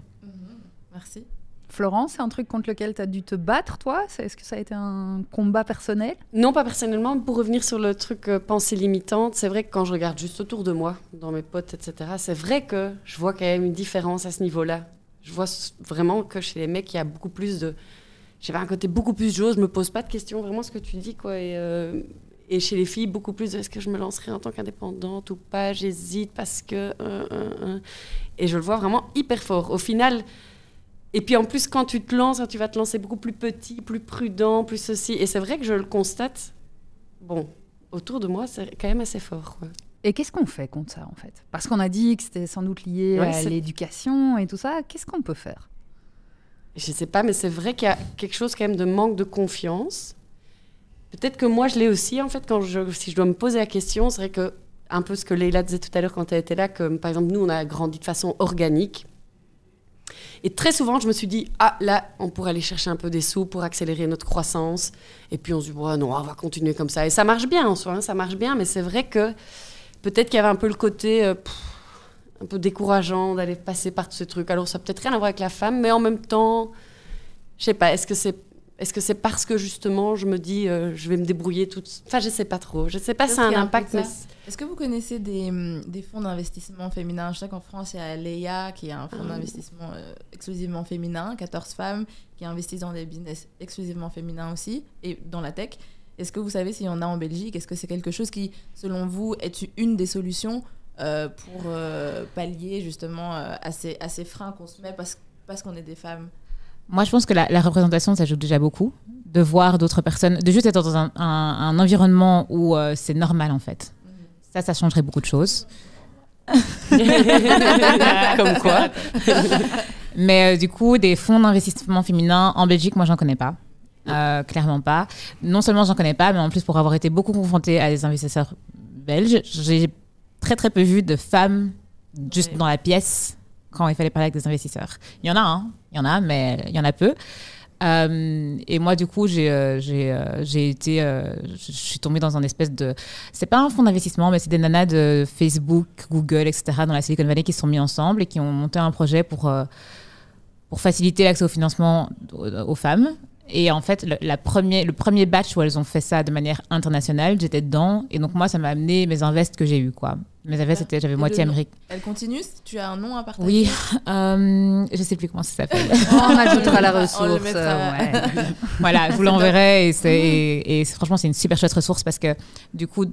Merci. Florence, c'est un truc contre lequel tu as dû te battre, toi? Est-ce que ça a été un combat personnel? Non, pas personnellement. Pour revenir sur le truc euh, pensée limitante, c'est vrai que quand je regarde juste autour de moi, dans mes potes, etc., c'est vrai que je vois quand même une différence à ce niveau-là. Je vois vraiment que chez les mecs, il y a beaucoup plus de. J'avais un côté beaucoup plus j'ose, je me pose pas de questions, vraiment ce que tu dis, quoi. Et, euh, et chez les filles, beaucoup plus de est-ce que je me lancerai en tant qu'indépendante ou pas? J'hésite parce que. euh, euh, euh. Et je le vois vraiment hyper fort. Au final. Et puis en plus, quand tu te lances, tu vas te lancer beaucoup plus petit, plus prudent, plus ceci. Et c'est vrai que je le constate. Bon, autour de moi, c'est quand même assez fort. quoi. Et qu'est-ce qu'on fait contre ça, en fait? Parce qu'on a dit que c'était sans doute lié Ouais, à l'éducation et tout ça. Qu'est-ce qu'on peut faire? Je sais pas, mais c'est vrai qu'il y a quelque chose quand même de manque de confiance. Peut-être que moi, je l'ai aussi, en fait, quand je, si je dois me poser la question, c'est vrai que, un peu ce que Leïla disait tout à l'heure quand elle était là, que par exemple, nous, on a grandi de façon organique. Et très souvent, je me suis dit, ah là, on pourrait aller chercher un peu des sous pour accélérer notre croissance. Et puis on se dit, ouais, non, on va continuer comme ça. Et ça marche bien en soi, hein, ça marche bien, mais c'est vrai que peut-être qu'il y avait un peu le côté euh, un peu décourageant d'aller passer par ce truc. Alors ça n'a peut-être rien à voir avec la femme, mais en même temps, je sais pas, est-ce que c'est est-ce que c'est parce que justement je me dis euh, je vais me débrouiller toute enfin je sais pas trop je sais pas si ça a un impact mais. Est-ce que vous connaissez des, hum, des fonds d'investissement féminin Je sais qu'en France, il y a Leia, qui est un fonds d'investissement euh, exclusivement féminin, 14 femmes qui investissent dans des business exclusivement féminins aussi, et dans la tech. Est-ce que vous savez s'il y en a en Belgique? Est-ce que c'est quelque chose qui, selon vous, est une des solutions euh, pour euh, pallier justement euh, à, ces, à ces freins qu'on se met parce, parce qu'on est des femmes? Moi, je pense que la, la représentation, ça joue déjà beaucoup. De voir d'autres personnes, de juste être dans un, un- un environnement où euh, c'est normal, en fait. Ça, ça changerait beaucoup de choses. comme quoi Mais euh, du coup, des fonds d'investissement féminin en Belgique, moi, j'en connais pas. Euh, clairement pas. Non seulement j'en connais pas, mais en plus, pour avoir été beaucoup confrontée à des investisseurs belges, j'ai très très peu vu de femmes juste Ouais. dans la pièce quand il fallait parler avec des investisseurs. Il y en a, hein, il y en a, mais il y en a peu. Euh, et moi, du coup, j'ai euh, euh, été, je suis tombée dans un espèce de, c'est pas un fonds d'investissement, mais c'est des nanas de Facebook, Google, etc. dans la Silicon Valley qui se sont mis ensemble et qui ont monté un projet pour pour faciliter l'accès au financement aux femmes. Et en fait, le, la premier, le premier batch où elles ont fait ça de manière internationale, j'étais dedans. Et donc, moi, ça m'a amené mes invests que j'ai eu quoi. Mes invests, c'était, j'avais moitié Amérique. Elle continue Tu as un nom à partager Oui, euh, je sais plus comment ça s'appelle. On ajoutera la On le ressource. mettra. ouais. voilà, je vous l'enverrai et, c'est, et, franchement, c'est une super chouette ressource parce que du coup,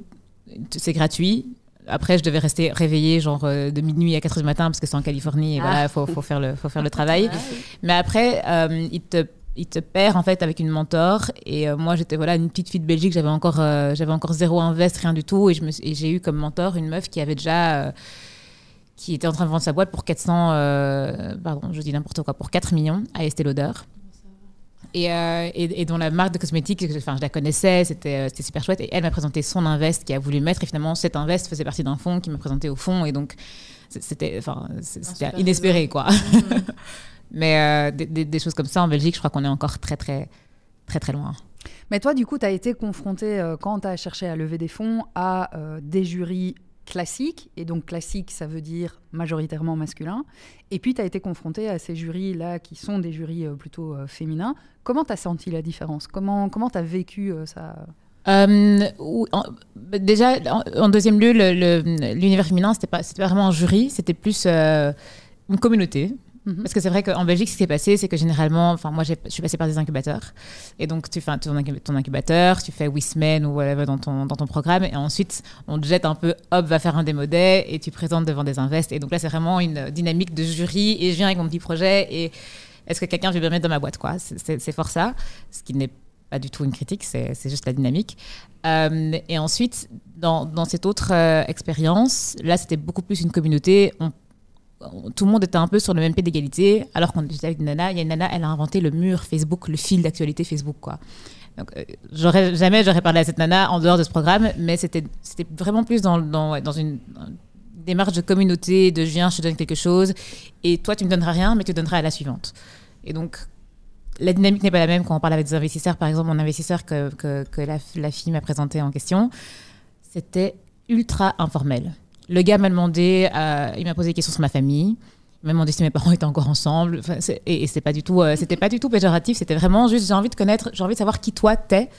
c'est gratuit. Après, je devais rester réveillée genre euh, de minuit à 4 heures du matin parce que c'est en Californie et Ah. voilà, il faut, faut, faire le, faut faire le travail. Ah. Mais après, euh, il te il te perd en fait avec une mentor et euh, moi j'étais voilà une petite fille de Belgique j'avais encore euh, j'avais encore zéro invest rien du tout et je me j'ai eu comme mentor une meuf qui avait déjà euh, qui était en train de vendre sa boîte pour 400 euh, pardon je dis n'importe quoi pour 4 millions à Estée Lauder et, et, et dont la marque de cosmétiques, enfin, je la connaissais, c'était c'était super chouette. Et elle m'a présenté son invest qui a voulu mettre. Et finalement, cet invest faisait partie d'un fonds qui m'a présenté au fond. Et donc, c'était enfin, c'est- c'était inespéré, quoi. Mais euh, des, des- des choses comme ça en Belgique, je crois qu'on est encore très, très, très, très loin. Mais toi, du coup, tu as été confronté, euh, quand tu as cherché à lever des fonds, à euh, des jurys classiques. Et donc, classique, ça veut dire majoritairement masculin. Et puis, tu as été confronté à ces jurys-là qui sont des jurys plutôt féminins. Comment tu as senti la différence? Comment tu as vécu ça? Euh, en- déjà, en, en deuxième lieu, l'univers féminin, c'était pas, pas vraiment un jury, c'était plus euh, une communauté. Mhm. Parce que c'est vrai qu'en Belgique, ce qui s'est passé, c'est que généralement, enfin, moi, je suis passée par des incubateurs. Et donc, tu fais ton, incu- ton incubateur, tu fais Wismen ou whatever dans ton, dans ton programme. Et ensuite, on te jette un peu, hop, va faire un démodé et tu présentes devant des invests. Et donc là, c'est vraiment une dynamique de jury. Et je viens avec mon petit projet. Et est-ce que quelqu'un veut bien mettre dans ma boîte, quoi? C'est- fort ça. Ce qui n'est pas du tout une critique, c'est juste la dynamique. Euh, et ensuite, dans, dans cette autre euh, expérience, là, c'était beaucoup plus une communauté. Tout le monde était un peu sur le même pied d'égalité, alors qu'on était avec une nana. Il y a une nana, elle a inventé le mur Facebook, le fil d'actualité Facebook, quoi. Donc, euh, j'aurais jamais j'aurais parlé à cette nana en dehors de ce programme, mais c'était vraiment plus dans, dans, une, démarche de communauté, de je viens, je te donne quelque chose, et toi tu me donneras rien, mais tu donneras à la suivante. Et donc la dynamique n'est pas la même quand on parle avec des investisseurs. Par exemple, mon investisseur que, que, que la, la fille m'a présenté en question, c'était ultra informel. Le gars m'a demandé, euh, il m'a posé des questions sur ma famille. Il m'a demandé si mes parents étaient encore ensemble. Enfin, et et c'est pas du tout, euh, c'était pas du tout péjoratif. C'était vraiment juste, j'ai envie de connaître, j'ai envie de savoir qui toi t'es,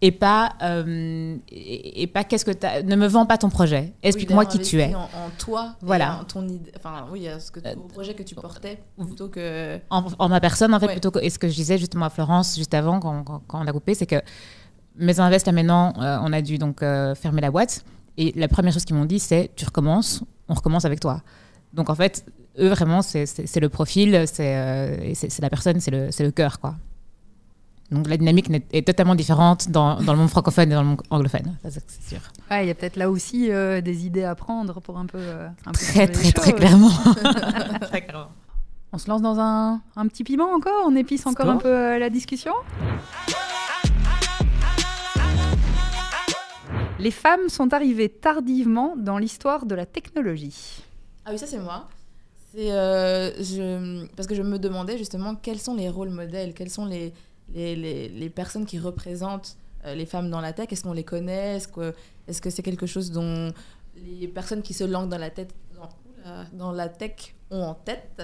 et pas, euh, et, et pas qu'est-ce que t'as. Ne me vends pas ton projet. Explique-moi Oui, qui tu es. En, en toi, Voilà. en ton idée, enfin oui, ce que, au projet que tu portais, plutôt que. en, en ma personne, en fait, Ouais. plutôt que. Et ce que je disais justement à Florence, juste avant, quand, quand- quand on a coupé, c'est que mes invests, là maintenant, euh, on a dû donc fermer la boîte. Et la première chose qu'ils m'ont dit, c'est tu recommences, on recommence avec toi. Donc en fait, eux, vraiment, c'est- le profil, c'est euh, la personne, c'est le, cœur, quoi. Donc la dynamique est totalement différente dans, dans le monde francophone et dans le monde anglophone, c'est sûr. Ouais, il y a peut-être là aussi euh, des idées à prendre pour un peu. euh, un Très, très, très clairement. Très clairement. On se lance dans un, un petit piment encore On épice encore go. un peu euh, la discussion Les femmes sont arrivées tardivement dans l'histoire de la technologie. Ah oui, ça c'est moi. C'est euh, je parce que je me demandais justement quels sont les rôles modèles, quelles sont les les, les, les personnes qui représentent euh, les femmes dans la tech. Est-ce qu'on les connaît? Est-ce que c'est quelque chose dont les personnes qui se lancent dans la tête dans, oula, dans la tech ont en tête?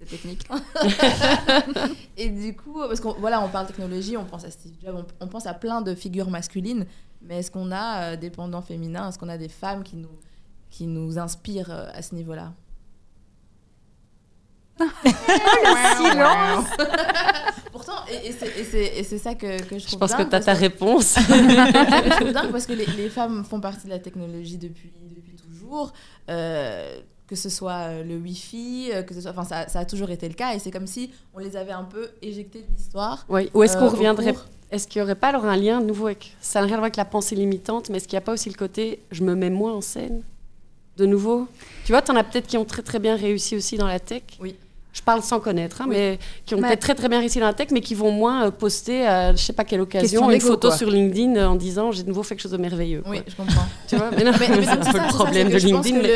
C'est technique. Et du coup, parce qu'on voilà, on parle technologie, on pense à Steve Jobs, on, on pense à plein de figures masculines, mais est-ce qu'on a euh, des pendants féminins? Est-ce qu'on a des femmes qui nous qui nous inspirent euh, à ce niveau-là? Silence Pourtant, et, et c'est- ça que, que je trouve Je pense que tu as ta réponse. je trouve dingue parce que les, les femmes font partie de la technologie depuis, depuis toujours. euh, que ce soit euh, le Wi-Fi, euh, que ce soit, enfin, ça, ça a toujours été le cas, et c'est comme si on les avait un peu éjectés de l'histoire. Oui. Ou est-ce euh, qu'on au reviendrait. Est-ce qu'il n'y aurait pas alors un lien nouveau avec. Ça n'a rien à voir avec la pensée limitante, mais est-ce qu'il n'y a pas aussi le côté je me mets moins en scène? De nouveau? Tu vois, tu en as peut-être qui ont très très bien réussi aussi dans la tech. Oui. Je parle sans connaître, hein, Oui. mais qui ont Mais- peut-être très très bien réussi dans la tech, mais qui vont moins euh, poster à je sais pas quelle Question occasion une photo quoi. sur LinkedIn euh, en disant j'ai de nouveau fait quelque chose de merveilleux. quoi. Oui, je comprends. Tu vois, mais non, Mais- mais c'est un peu ça, le problème de LinkedIn. que mais-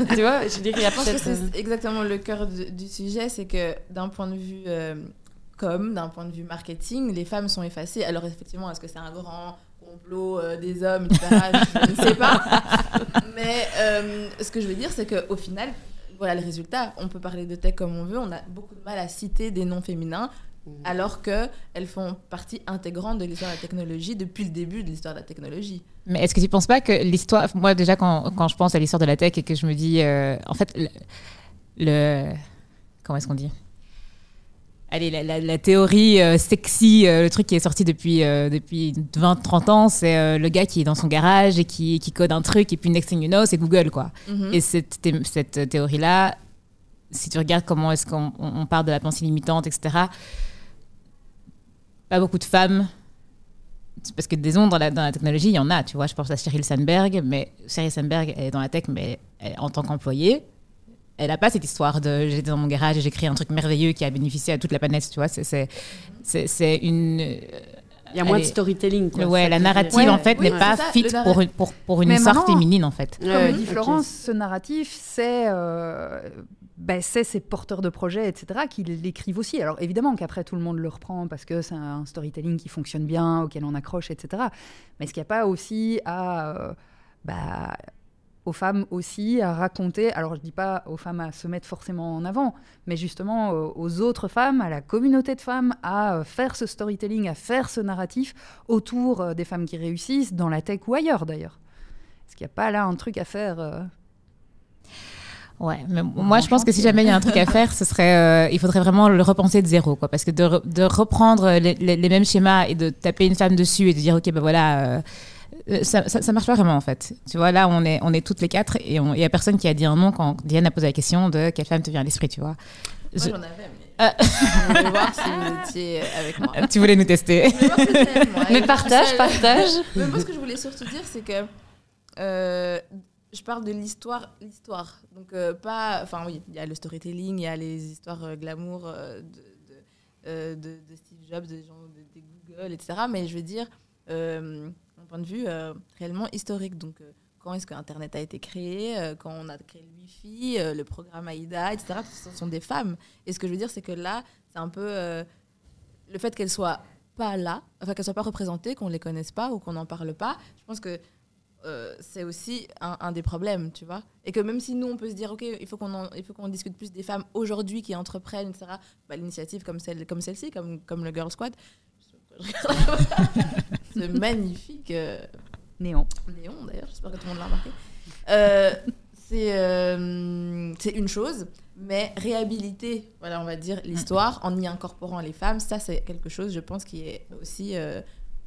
le- tu vois, je dirais qu'il y a Je pense que euh, c'est exactement le cœur du, du sujet, c'est que d'un point de vue euh, com, d'un point de vue marketing, les femmes sont effacées. Alors effectivement, est-ce que c'est un grand complot euh, des hommes, etc. je ne sais pas. Mais euh, ce que je veux dire, c'est qu'au final, voilà le résultat. On peut parler de tech comme on veut. On a beaucoup de mal à citer des noms féminins alors qu'elles font partie intégrante de l'histoire de la technologie depuis le début de l'histoire de la technologie. Mais est-ce que tu ne penses pas que l'histoire, moi déjà quand, quand, je pense à l'histoire de la tech et que je me dis, euh, en fait, le, le comment est-ce qu'on dit? Allez, la, la, théorie euh, sexy, euh, le truc qui est sorti depuis, euh, depuis 20-30 ans, c'est le gars qui est dans son garage et qui, qui, code un truc, et puis next thing you know, c'est Google, quoi. Mm -hmm. Et cette, cette théorie-là, si tu regardes comment est-ce qu'on on parle de la pensée limitante, etc., pas beaucoup de femmes, parce que des ondes dans la, dans la technologie, il y en a, tu vois. Je pense à Sheryl Sandberg, mais Sheryl Sandberg, elle est dans la tech, mais elle, en tant qu'employée, elle n'a pas cette histoire de j'étais dans mon garage et j'ai créé un truc merveilleux qui a bénéficié à toute la planète, tu vois. C'est une. Il y a moins Allez, de storytelling. Quoi. Ouais, la narrative, ouais, en fait, oui, n'est pas fit pour une, pour, pour une histoire féminine, en fait. Comme dit Florence, okay. ce narratif, c'est euh, ben, ces porteurs de projets, etc., qui l'écrivent aussi. Alors, évidemment qu'après, tout le monde le reprend parce que c'est un storytelling qui fonctionne bien, auquel on accroche, etc. Mais est-ce qu'il n'y a pas aussi à... Euh, bah, aux femmes aussi à raconter, alors je ne dis pas aux femmes à se mettre forcément en avant, mais justement euh, aux autres femmes, à la communauté de femmes, à euh, faire ce storytelling, à faire ce narratif autour euh, des femmes qui réussissent, dans la tech ou ailleurs d'ailleurs. Est-ce qu'il n'y a pas là un truc à faire. Ouais, mais moi je pense que si jamais il y a un truc à faire, ce serait, euh, il faudrait vraiment le repenser de zéro, quoi, parce que de, re de reprendre les, les, les, mêmes schémas et de taper une femme dessus et de dire ok ben voilà ça, ça, ça, marche pas vraiment en fait. Tu vois, là, on est, on est toutes les quatre et il n'y a personne qui a dit un nom quand Diane a posé la question de quelle femme te vient à l'esprit, tu vois. Moi, j'en avais, mais. Euh... Je voulais voir si vous étiez avec moi. Tu voulais nous tester. Mais, mais partage, partage. Mais moi, ce que je voulais surtout dire, c'est que euh, je parle de l'histoire, l'histoire. Donc, euh, pas. Enfin, oui, il y a le storytelling, il y a les histoires euh, glamour de, de, de, de, Steve Jobs, des gens de, Google, etc. Mais je veux dire point de vue euh, réellement historique. Donc, euh, quand est-ce que Internet a été créé, euh, quand on a créé le Wi-Fi, le programme AIDA, etc. Ce sont des femmes. Et ce que je veux dire, c'est que là, c'est un peu le fait qu'elles soient pas là, enfin qu'elles soient pas représentées, qu'on les connaisse pas ou qu'on n'en parle pas. Je pense que c'est aussi un, des problèmes, tu vois. Et que même si nous, on peut se dire, OK, il faut qu'on qu'on discute plus des femmes aujourd'hui qui entreprennent, etc., bah, l'initiative comme celle-ci, comme, celle comme, comme le Girl Squad, ce magnifique euh, néon. Néon, d'ailleurs, j'espère que tout le monde l'a remarqué. Euh, c'est euh, une chose, mais réhabiliter, voilà, on va dire, l'histoire en y incorporant les femmes, ça, c'est quelque chose, je pense, qui est aussi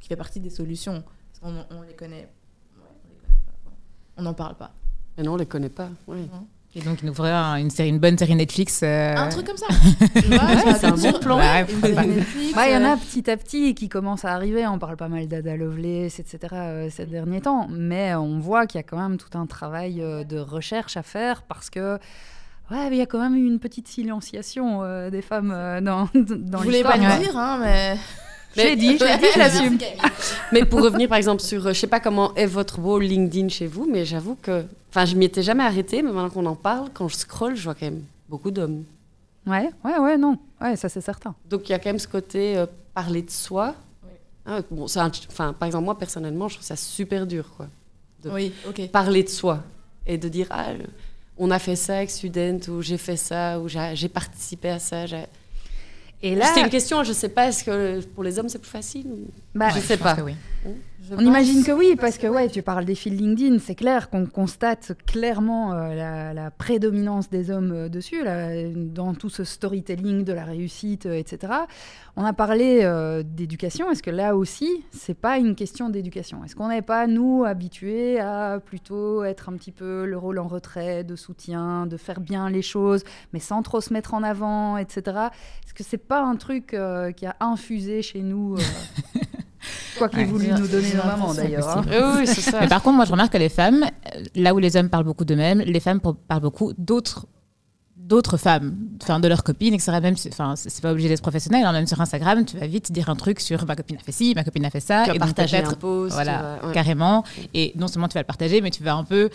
qui fait partie des solutions. Parce on les connaît. Ouais, on les connaît pas. On n'en parle pas. Mais non, on les connaît pas. Oui. Mmh. Et donc, il nous ferait une, série, une bonne série Netflix. Euh... Un truc comme ça. ouais, c'est un bon plan. Bah, il bah, y en a petit à petit qui commencent à arriver. On parle pas mal d'Ada Lovelace, etc. Euh, ces derniers temps. Mais on voit qu'il y a quand même tout un travail euh, de recherche à faire parce que. Ouais, il y a quand même une petite silenciation euh, des femmes dans, dans l'histoire. Je voulais pas le dire, hein, mais... Je l'ai dit, je l'ai dit, je l'assume. mais pour revenir par exemple sur, je sais pas comment est votre beau LinkedIn chez vous, mais j'avoue que, enfin, je m'y étais jamais arrêtée, mais maintenant qu'on en parle, quand je scrolle, je vois quand même beaucoup d'hommes. Ouais, ouais, ouais, non, ouais, ça c'est certain. Donc il y a quand même ce côté euh, parler de soi. Oui. Ah, bon, un, enfin, par exemple moi personnellement, je trouve ça super dur, quoi. De oui, ok. Parler de soi et de dire ah, on a fait ça avec Student ou j'ai fait ça ou j'ai participé à ça. Et là, c'est une question, je ne sais pas, est-ce que pour les hommes c'est plus facile ou... bah, Je ne sais pas. oui. Je On imagine que oui, parce que ouais, tu parles des fils LinkedIn, c'est clair qu'on constate clairement euh, la, la, prédominance des hommes euh, dessus, là, dans tout ce storytelling de la réussite, euh, etc. On a parlé euh, d'éducation. Est-ce que là aussi, c'est pas une question d'éducation? Est-ce qu'on n'est pas nous habitués à plutôt être un petit peu le rôle en retrait, de soutien, de faire bien les choses, mais sans trop se mettre en avant, etc. Est-ce que c'est pas un truc euh, qui a infusé chez nous euh, Quoi qu'il ouais, voulu nous donner nos mamans d'ailleurs. Hein. Oui, c'est ça. Mais par contre, moi je remarque que les femmes, là où les hommes parlent beaucoup d'eux-mêmes, les femmes parlent beaucoup d'autres d'autres femmes, enfin de leurs copines, etc. Même, enfin c'est pas obligé d'être professionnel. Hein, même sur Instagram, tu vas vite dire un truc sur ma copine a fait ci, ma copine a fait ça, tu et partager un post, voilà, vas, ouais. carrément. Et non seulement tu vas le partager, mais tu vas un peu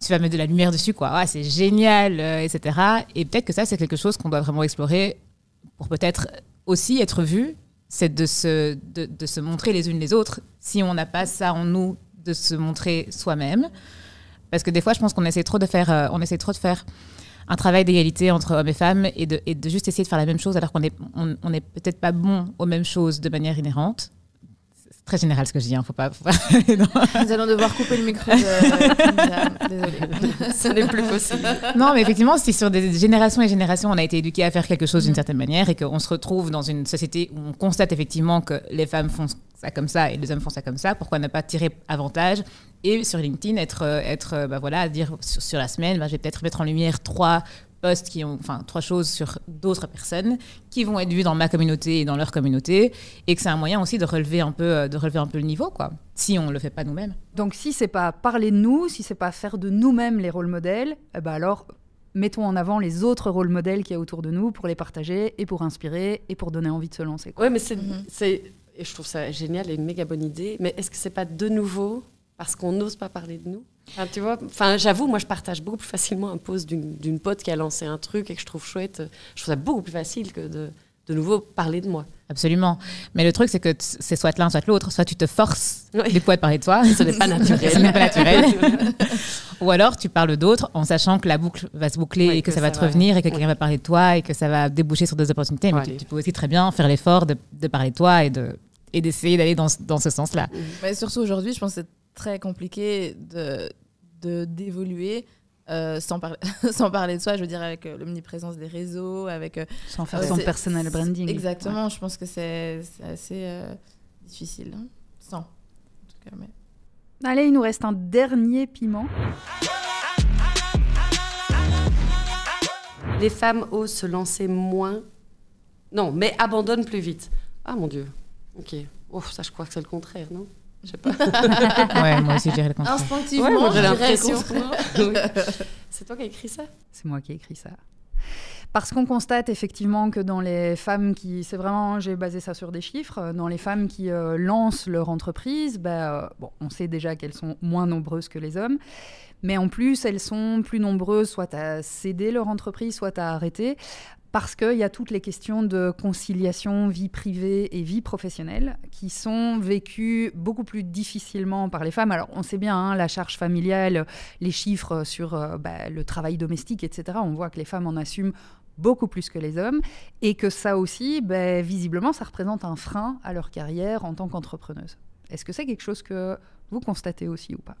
tu vas mettre de la lumière dessus, quoi. Ah, c'est génial, euh, etc. Et peut-être que ça, c'est quelque chose qu'on doit vraiment explorer pour peut-être aussi être vu, c'est de se, de, de se montrer les unes les autres. Si on n'a pas ça en nous, de se montrer soi-même. Parce que des fois, je pense qu'on essaie trop de faire, euh, on essaie trop de faire un travail d'égalité entre hommes et femmes et de, et de juste essayer de faire la même chose alors qu'on est, on, on est peut-être pas bon aux mêmes choses de manière inhérente. Très général ce que je dis, hein, faut pas. faut pas-. Nous allons devoir couper le micro de. Désolée. Ce n'est plus possible. Non, mais effectivement, si sur des générations et générations, on a été éduqué à faire quelque chose d'une certaine manière et qu'on se retrouve dans une société où on constate effectivement que les femmes font ça comme ça et les hommes font ça comme ça, pourquoi ne pas tirer avantage et sur LinkedIn être, euh, être euh, bah voilà, dire sur, sur la semaine, bah, je vais peut-être mettre en lumière trois posts qui ont, enfin trois choses sur d'autres personnes qui vont être vues dans ma communauté et dans leur communauté et que c'est un moyen aussi de relever un peu, euh, de relever un peu le niveau, quoi. Si on le fait pas nous-mêmes. Donc si c'est pas parler de nous, si c'est pas faire de nous-mêmes les rôles modèles, eh ben alors mettons en avant les autres rôles modèles qu'il y a autour de nous pour les partager et pour inspirer et pour donner envie de se lancer. Ouais, mais c'est, Mhm. c'est, et je trouve ça génial et une méga bonne idée. Mais est-ce que c'est pas de nouveau parce qu'on n'ose pas parler de nous? Enfin, tu vois, enfin, j'avoue, moi, je partage beaucoup plus facilement un post d'une, d'une pote qui a lancé un truc et que je trouve chouette. Je trouve ça beaucoup plus facile que de, de nouveau parler de moi. Absolument. Mais le truc, c'est que c'est soit l'un, soit l'autre. Soit tu te forces Oui. des fois à parler de toi. Ce n'est pas naturel. Ce n'est pas naturel. Ou alors tu parles d'autres en sachant que la boucle va se boucler Ouais, et que, que ça va te va- revenir et que ouais. quelqu'un va parler de toi et que ça va déboucher sur des opportunités. Mais tu, tu peux aussi très bien faire l'effort de, de parler de toi et de et d'essayer d'aller dans, ce- dans ce sens-là. Mais surtout aujourd'hui, je pense que c'est très compliqué de de- d'évoluer euh, sans, parler sans parler de soi. Je veux dire, avec euh, l'omniprésence des réseaux, avec. euh, Sans faire son personnel branding. Exactement, je pense que c'est c'est assez euh, difficile. hein. Sans. En tout cas, mais... Allez, il nous reste un dernier piment. Les femmes osent se lancer moins. Non, mais abandonnent plus vite. Ah mon Dieu. Ok. Oh, ça, je crois que c'est le contraire, non? Je sais pas. Ouais, moi aussi, je dirais le contraire. Instinctivement, Ouais, moi, j'ai l'impression. le contraire. Oui. C'est toi qui as écrit ça? C'est moi qui ai écrit ça. Parce qu'on constate effectivement que dans les femmes qui, c'est vraiment, j'ai basé ça sur des chiffres, euh, dans les femmes qui euh, lancent leur entreprise, bah, euh, bon, on sait déjà qu'elles sont moins nombreuses que les hommes, mais en plus elles sont plus nombreuses soit à céder leur entreprise, soit à arrêter, parce qu'il y a toutes les questions de conciliation vie privée et vie professionnelle qui sont vécues beaucoup plus difficilement par les femmes. Alors on sait bien, hein, la charge familiale, les chiffres sur euh, bah, le travail domestique, etc., on voit que les femmes en assument beaucoup plus que les hommes et que ça aussi, bah, visiblement, ça représente un frein à leur carrière en tant qu'entrepreneuse. Est-ce que c'est quelque chose que vous constatez aussi ou pas?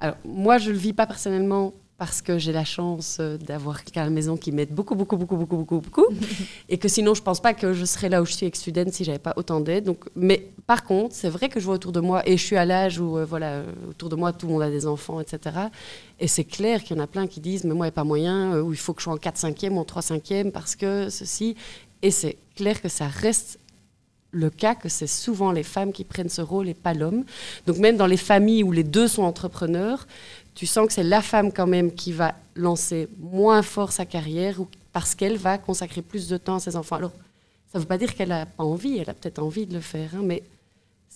Alors, moi, je le vis pas personnellement parce que j'ai la chance euh, d'avoir quelqu'un à la maison qui m'aide beaucoup, beaucoup, beaucoup, beaucoup, beaucoup, beaucoup. et que sinon, je pense pas que je serais là où je suis avec Student si j'avais pas autant d'aide. Donc, mais par contre, c'est vrai que je vois autour de moi, et je suis à l'âge où, euh, voilà, euh, autour de moi, tout le monde a des enfants, etc. Et c'est clair qu'il y en a plein qui disent, mais moi, il n'y a pas moyen, euh, ou il faut que je sois en 4-5e ou en 3-5e parce que ceci. Et c'est clair que ça reste le cas que c'est souvent les femmes qui prennent ce rôle et pas l'homme. Donc même dans les familles où les deux sont entrepreneurs, tu sens que c'est la femme quand même qui va lancer moins fort sa carrière ou parce qu'elle va consacrer plus de temps à ses enfants. Alors, ça ne veut pas dire qu'elle n'a pas envie, elle a peut-être envie de le faire, hein, mais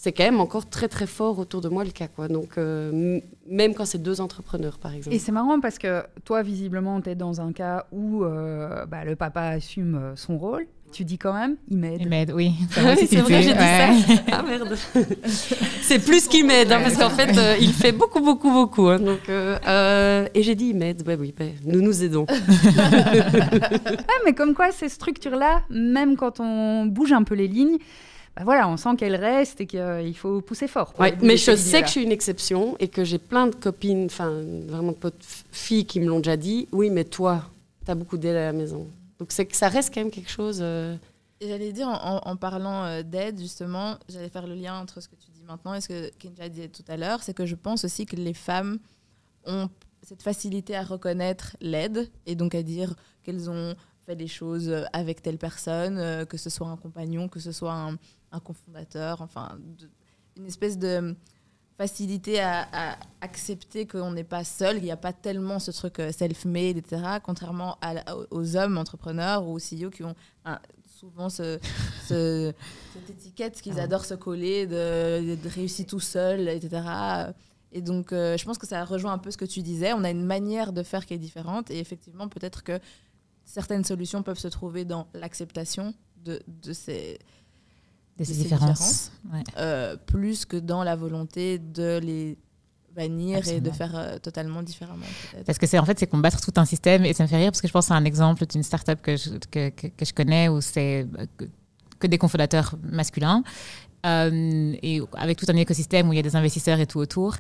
c'est quand même encore très très fort autour de moi le cas. Quoi. Donc euh, même quand c'est deux entrepreneurs, par exemple. Et c'est marrant parce que toi, visiblement, tu es dans un cas où euh, bah, le papa assume euh, son rôle. Tu dis quand même, il m'aide. Il m'aide, oui. Ça Ah oui, c'est vrai, j'ai dit ouais. ça. Ah merde. c'est plus qu'il m'aide, hein, parce qu'en fait, euh, il fait beaucoup, beaucoup, beaucoup. hein, donc, euh, euh, et j'ai dit, il m'aide. Ouais, oui, ben, nous nous aidons. Ah, mais comme quoi, ces structures-là, même quand on bouge un peu les lignes, bah voilà, on sent qu'elles restent et qu'il faut pousser fort. Ouais, mais je sais que je suis une exception et que j'ai plein de copines, enfin, vraiment de potes filles qui me l'ont déjà dit. Oui, mais toi, tu as beaucoup d'aide à la maison. Donc, c'est que ça reste quand même quelque chose. euh, J'allais dire, en, parlant euh, d'aide, justement, j'allais faire le lien entre ce que tu dis maintenant et ce que Kenja disait tout à l'heure, c'est que je pense aussi que les femmes ont cette facilité à reconnaître l'aide et donc à dire qu'elles ont fait des choses avec telle personne, euh, que ce soit un compagnon, que ce soit un, un cofondateur, enfin, de- une espèce de facilité à, à accepter qu'on n'est pas seul, il n'y a pas tellement ce truc euh, self-made, etc., contrairement à aux hommes entrepreneurs ou CEO qui ont un- souvent ce, ce- cette étiquette qu'ils adorent se coller de, de réussir tout seul, etc. Et donc, euh, je pense que ça rejoint un peu ce que tu disais. On a une manière de faire qui est différente. Et effectivement, peut-être que certaines solutions peuvent se trouver dans l'acceptation de, de ces, De ces ces différences. Ouais. euh, plus que dans la volonté de les bannir et de faire euh, totalement différemment. Parce que c'est en fait c'est combattre tout un système et ça me fait rire parce que je pense à un exemple d'une start-up que je, que, que, que je connais où c'est euh, que, que des cofondateurs masculins euh, et avec tout un écosystème où il y a des investisseurs et tout autour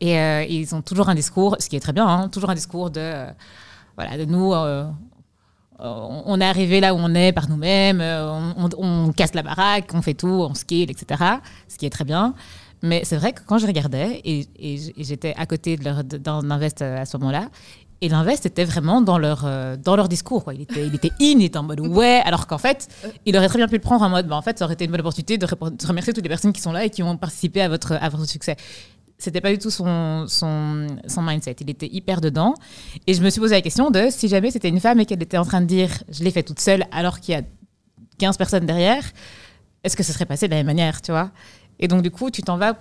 et euh, ils ont toujours un discours, ce qui est très bien, hein, toujours un discours de euh, voilà de nous. On est arrivé là où on est par nous-mêmes, euh, on, casse la baraque, on fait tout, on scale, etc. Ce qui est très bien. Mais c'est vrai que quand je regardais, et, j'étais à côté de d'un invest à ce moment-là, et l'invest était vraiment dans leur, euh, dans leur discours. Quoi. Il, était, in, il était en mode ouais, alors qu'en fait, il aurait très bien pu le prendre en mode bah, en fait, ça aurait été une bonne opportunité de remercier toutes les personnes qui sont là et qui ont participé à votre, à votre succès. C'était pas du tout son, son, son mindset. Il était hyper dedans. Et je me suis posé la question de si jamais c'était une femme et qu'elle était en train de dire je l'ai fait toute seule alors qu'il y a 15 personnes derrière, est-ce que ce serait passé de la même manière, tu vois? Et donc, du coup, tu t'en vas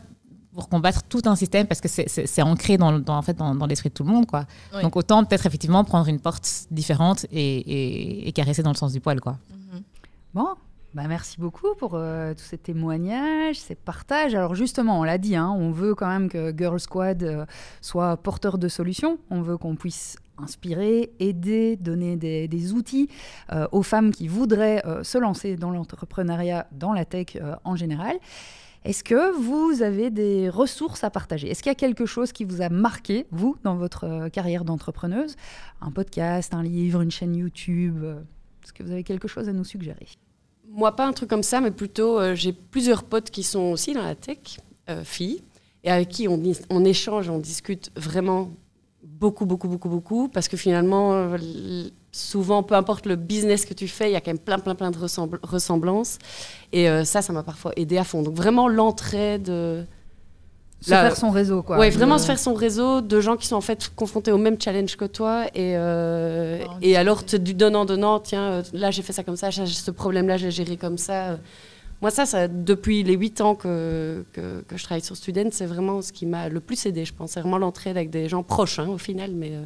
pour combattre tout un système parce que c'est- ancré dans, dans, en fait, dans, dans l'esprit de tout le monde, quoi. Oui. Donc, autant peut-être effectivement prendre une porte différente et, et, et caresser dans le sens du poil, quoi. Mhm. Bon, bah merci beaucoup pour euh, tous ces témoignages, ces partages. Alors justement, on l'a dit, hein, on veut quand même que Girl Squad euh, soit porteur de solutions. On veut qu'on puisse inspirer, aider, donner des, outils euh, aux femmes qui voudraient se lancer dans l'entrepreneuriat, dans la tech en général. Est-ce que vous avez des ressources à partager? Est-ce qu'il y a quelque chose qui vous a marqué, vous, dans votre carrière d'entrepreneuse? Un podcast, un livre, une chaîne YouTube? Est-ce que vous avez quelque chose à nous suggérer? Moi, pas un truc comme ça, mais plutôt, euh, j'ai plusieurs potes qui sont aussi dans la tech, euh, filles, et avec qui on, on échange, on discute vraiment beaucoup, beaucoup, beaucoup, beaucoup, parce que finalement, euh, souvent, peu importe le business que tu fais, il y a quand même plein, plein, plein de ressembl- ressemblances. Et ça, ça m'a parfois aidé à fond. Donc vraiment l'entraide. Se Là, faire son réseau, quoi. ouais, vraiment Euh, se faire son réseau de gens qui sont en fait confrontés au même challenge que toi et, euh, Ah, et alors te du donnant donnant tiens euh, là j'ai fait ça comme ça ce problème là j'ai géré comme ça euh. moi ça, ça depuis les 8 ans que, que, que je travaille sur Student c'est vraiment ce qui m'a le plus aidé je pense. C'est vraiment l'entraide avec des gens proches hein, au final mais euh,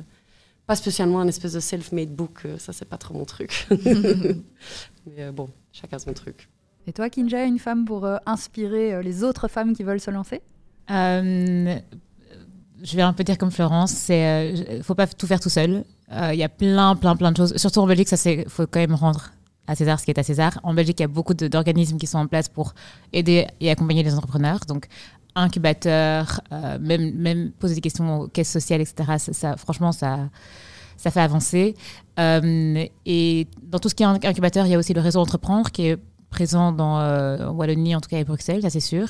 pas spécialement un espèce de self-made book ça c'est pas trop mon truc. Mais euh, bon chacun son truc. Et toi, Kinja, une femme pour euh, inspirer euh, les autres femmes qui veulent se lancer? Je vais un peu dire comme Florence, c'est euh, faut pas tout faire tout seul. Euh, Il y a plein, plein, plein de choses. Surtout en Belgique, ça c'est faut quand même rendre à César ce qui est à César. En Belgique, il y a beaucoup d'organismes qui sont en place pour aider et accompagner les entrepreneurs. Donc incubateurs, euh, même poser des questions aux caisses sociales, etc. Ça, franchement, ça ça fait avancer. Euh, et dans tout ce qui est incubateur, il y a aussi le réseau Entreprendre qui est présent dans euh, en Wallonie, en tout cas à Bruxelles, ça c'est sûr.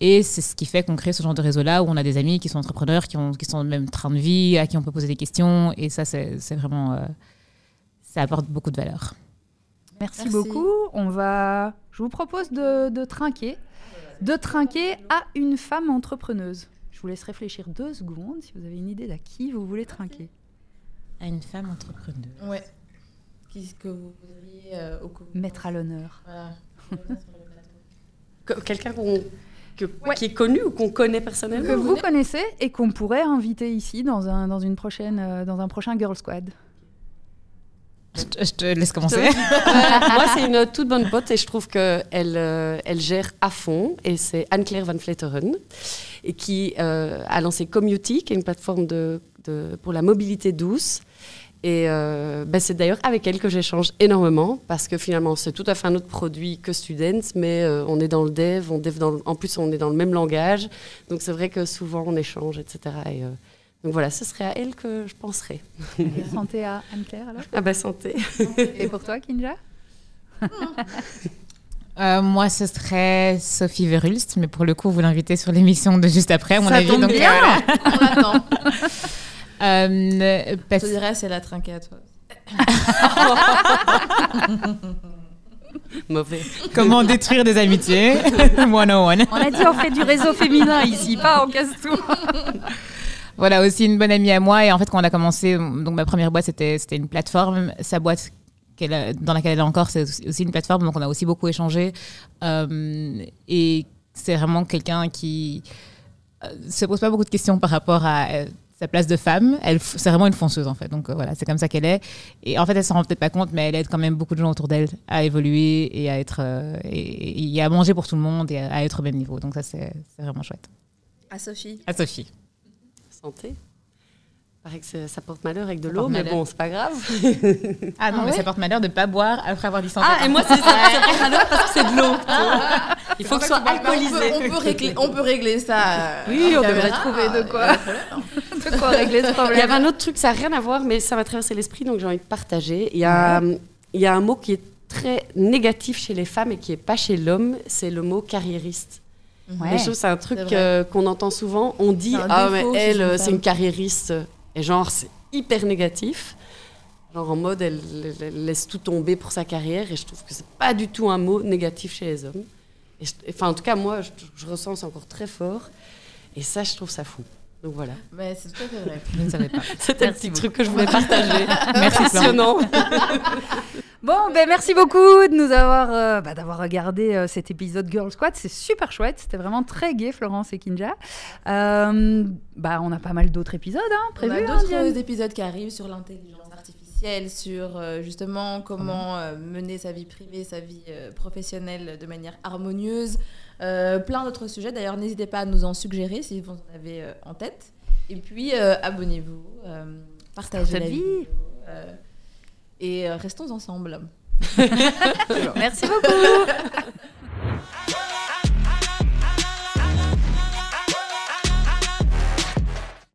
Et c'est ce qui fait qu'on crée ce genre de réseau-là où on a des amis qui sont entrepreneurs, qui, ont, qui sont dans le même train de vie, à qui on peut poser des questions. Et ça, c'est c'est vraiment. euh, ça apporte beaucoup de valeur. Merci, Merci. beaucoup. On va. Je vous propose de, de trinquer, de trinquer à une femme entrepreneuse. Je vous laisse réfléchir deux secondes si vous avez une idée d'à qui vous voulez trinquer. À une femme entrepreneuse. Ouais. Qu'est-ce que vous voudriez euh, Mettre à l'honneur. Voilà. Quelqu'un que- qui est connu ou qu'on connaît personnellement Que vous connaissez et qu'on pourrait inviter ici dans un, dans une prochaine, euh, dans un prochain Girl Squad. Je, te- je te laisse commencer. Moi, c'est une toute bonne pote et je trouve qu'elle euh, elle gère à fond. Et c'est Anne-Claire Van Vleteren et qui euh, a lancé Commuty, qui est une plateforme de, de- pour la mobilité douce. Et euh, ben, c'est d'ailleurs avec elle que j'échange énormément parce que finalement, c'est tout à fait un autre produit que Students, mais euh, on est dans le dev, on dev dans le- en plus, on est dans le même langage. Donc, c'est vrai que souvent, on échange, etc. Et, euh, donc voilà, ce serait à elle que je penserais. Santé à Anne-Claire alors? Ah bah santé. Et pour toi, Kinja? Euh, moi, ce serait Sophie Verhulst, mais pour le coup, vous l'invitez sur l'émission de juste après, à mon Ça avis. tombe donc, bien. euh, On l'attend. Euh, Je te dirais, c'est la trinquée à toi. Mauvais. Comment détruire des amitiés? 101. On a dit on fait du réseau féminin ici, pas on casse tout. Voilà, aussi une bonne amie à moi. Et en fait, quand on a commencé, donc ma première boîte, c'était c'était une plateforme. Sa boîte, a- dans laquelle elle est encore, c'est aussi- aussi une plateforme. Donc, on a aussi beaucoup échangé. Euh, et c'est vraiment quelqu'un qui euh, se pose pas beaucoup de questions par rapport à euh, sa place de femme. Elle, c'est vraiment une fonceuse en fait. Donc euh, voilà, c'est comme ça qu'elle est. Et en fait, elle s'en rend peut-être pas compte, mais elle aide quand même beaucoup de gens autour d'elle à évoluer et à être euh, et, et à manger pour tout le monde et à, à être au même niveau. Donc ça, c'est c'est vraiment chouette. À Sophie. À Sophie. Santé. Paraît que ça porte malheur avec de Ça l'eau, mais bon, c'est pas grave. Ah non, Ah mais ouais ça porte malheur de pas boire après avoir dit santé. Ah, et moi, c'est ça, ça porte malheur parce que c'est de l'eau. Il faut que ce soit On peut, alcoolisé. on peut régler, on peut régler ça. euh, Oui, en on devrait trouver de quoi. Euh, voilà. De quoi régler ce Il y avait un autre truc, ça n'a rien à voir, mais ça m'a traversé l'esprit, donc j'ai envie de partager. Il y, a, il y a un mot qui est très négatif chez les femmes et qui n'est pas chez l'homme, c'est le mot carriériste. Ouais. Je trouve que c'est un truc euh, qu'on entend souvent. On dit Ah, mais elle, euh, c'est une carriériste. Et genre, c'est hyper négatif. Genre en mode, elle, elle- elle laisse tout tomber pour sa carrière. Et je trouve que c'est pas du tout un mot négatif chez les hommes. Enfin, en tout cas, moi, je, je ressens encore très fort. Et ça, je trouve ça fou. Donc voilà. Mais c'est tout à fait vrai. Je ne savais pas. C'était le Merci petit truc que je voulais partager. Merci, Florence. Passionnant. Bon, ben merci beaucoup de nous avoir, euh, bah, d'avoir regardé euh, cet épisode Girl Squad. C'est super chouette. C'était vraiment très gai, Florence et Kinja. Euh, bah, on a pas mal d'autres épisodes hein, On prévus. a hein, d'autres épisodes qui arrivent sur l'intelligence artificielle, sur euh, justement comment euh, mener sa vie privée, sa vie euh, professionnelle de manière harmonieuse. Euh, plein d'autres sujets. D'ailleurs, n'hésitez pas à nous en suggérer si vous en avez euh, en tête. Et puis, euh, abonnez-vous, euh, partagez la vie. vidéo. euh, et restons ensemble. Merci beaucoup.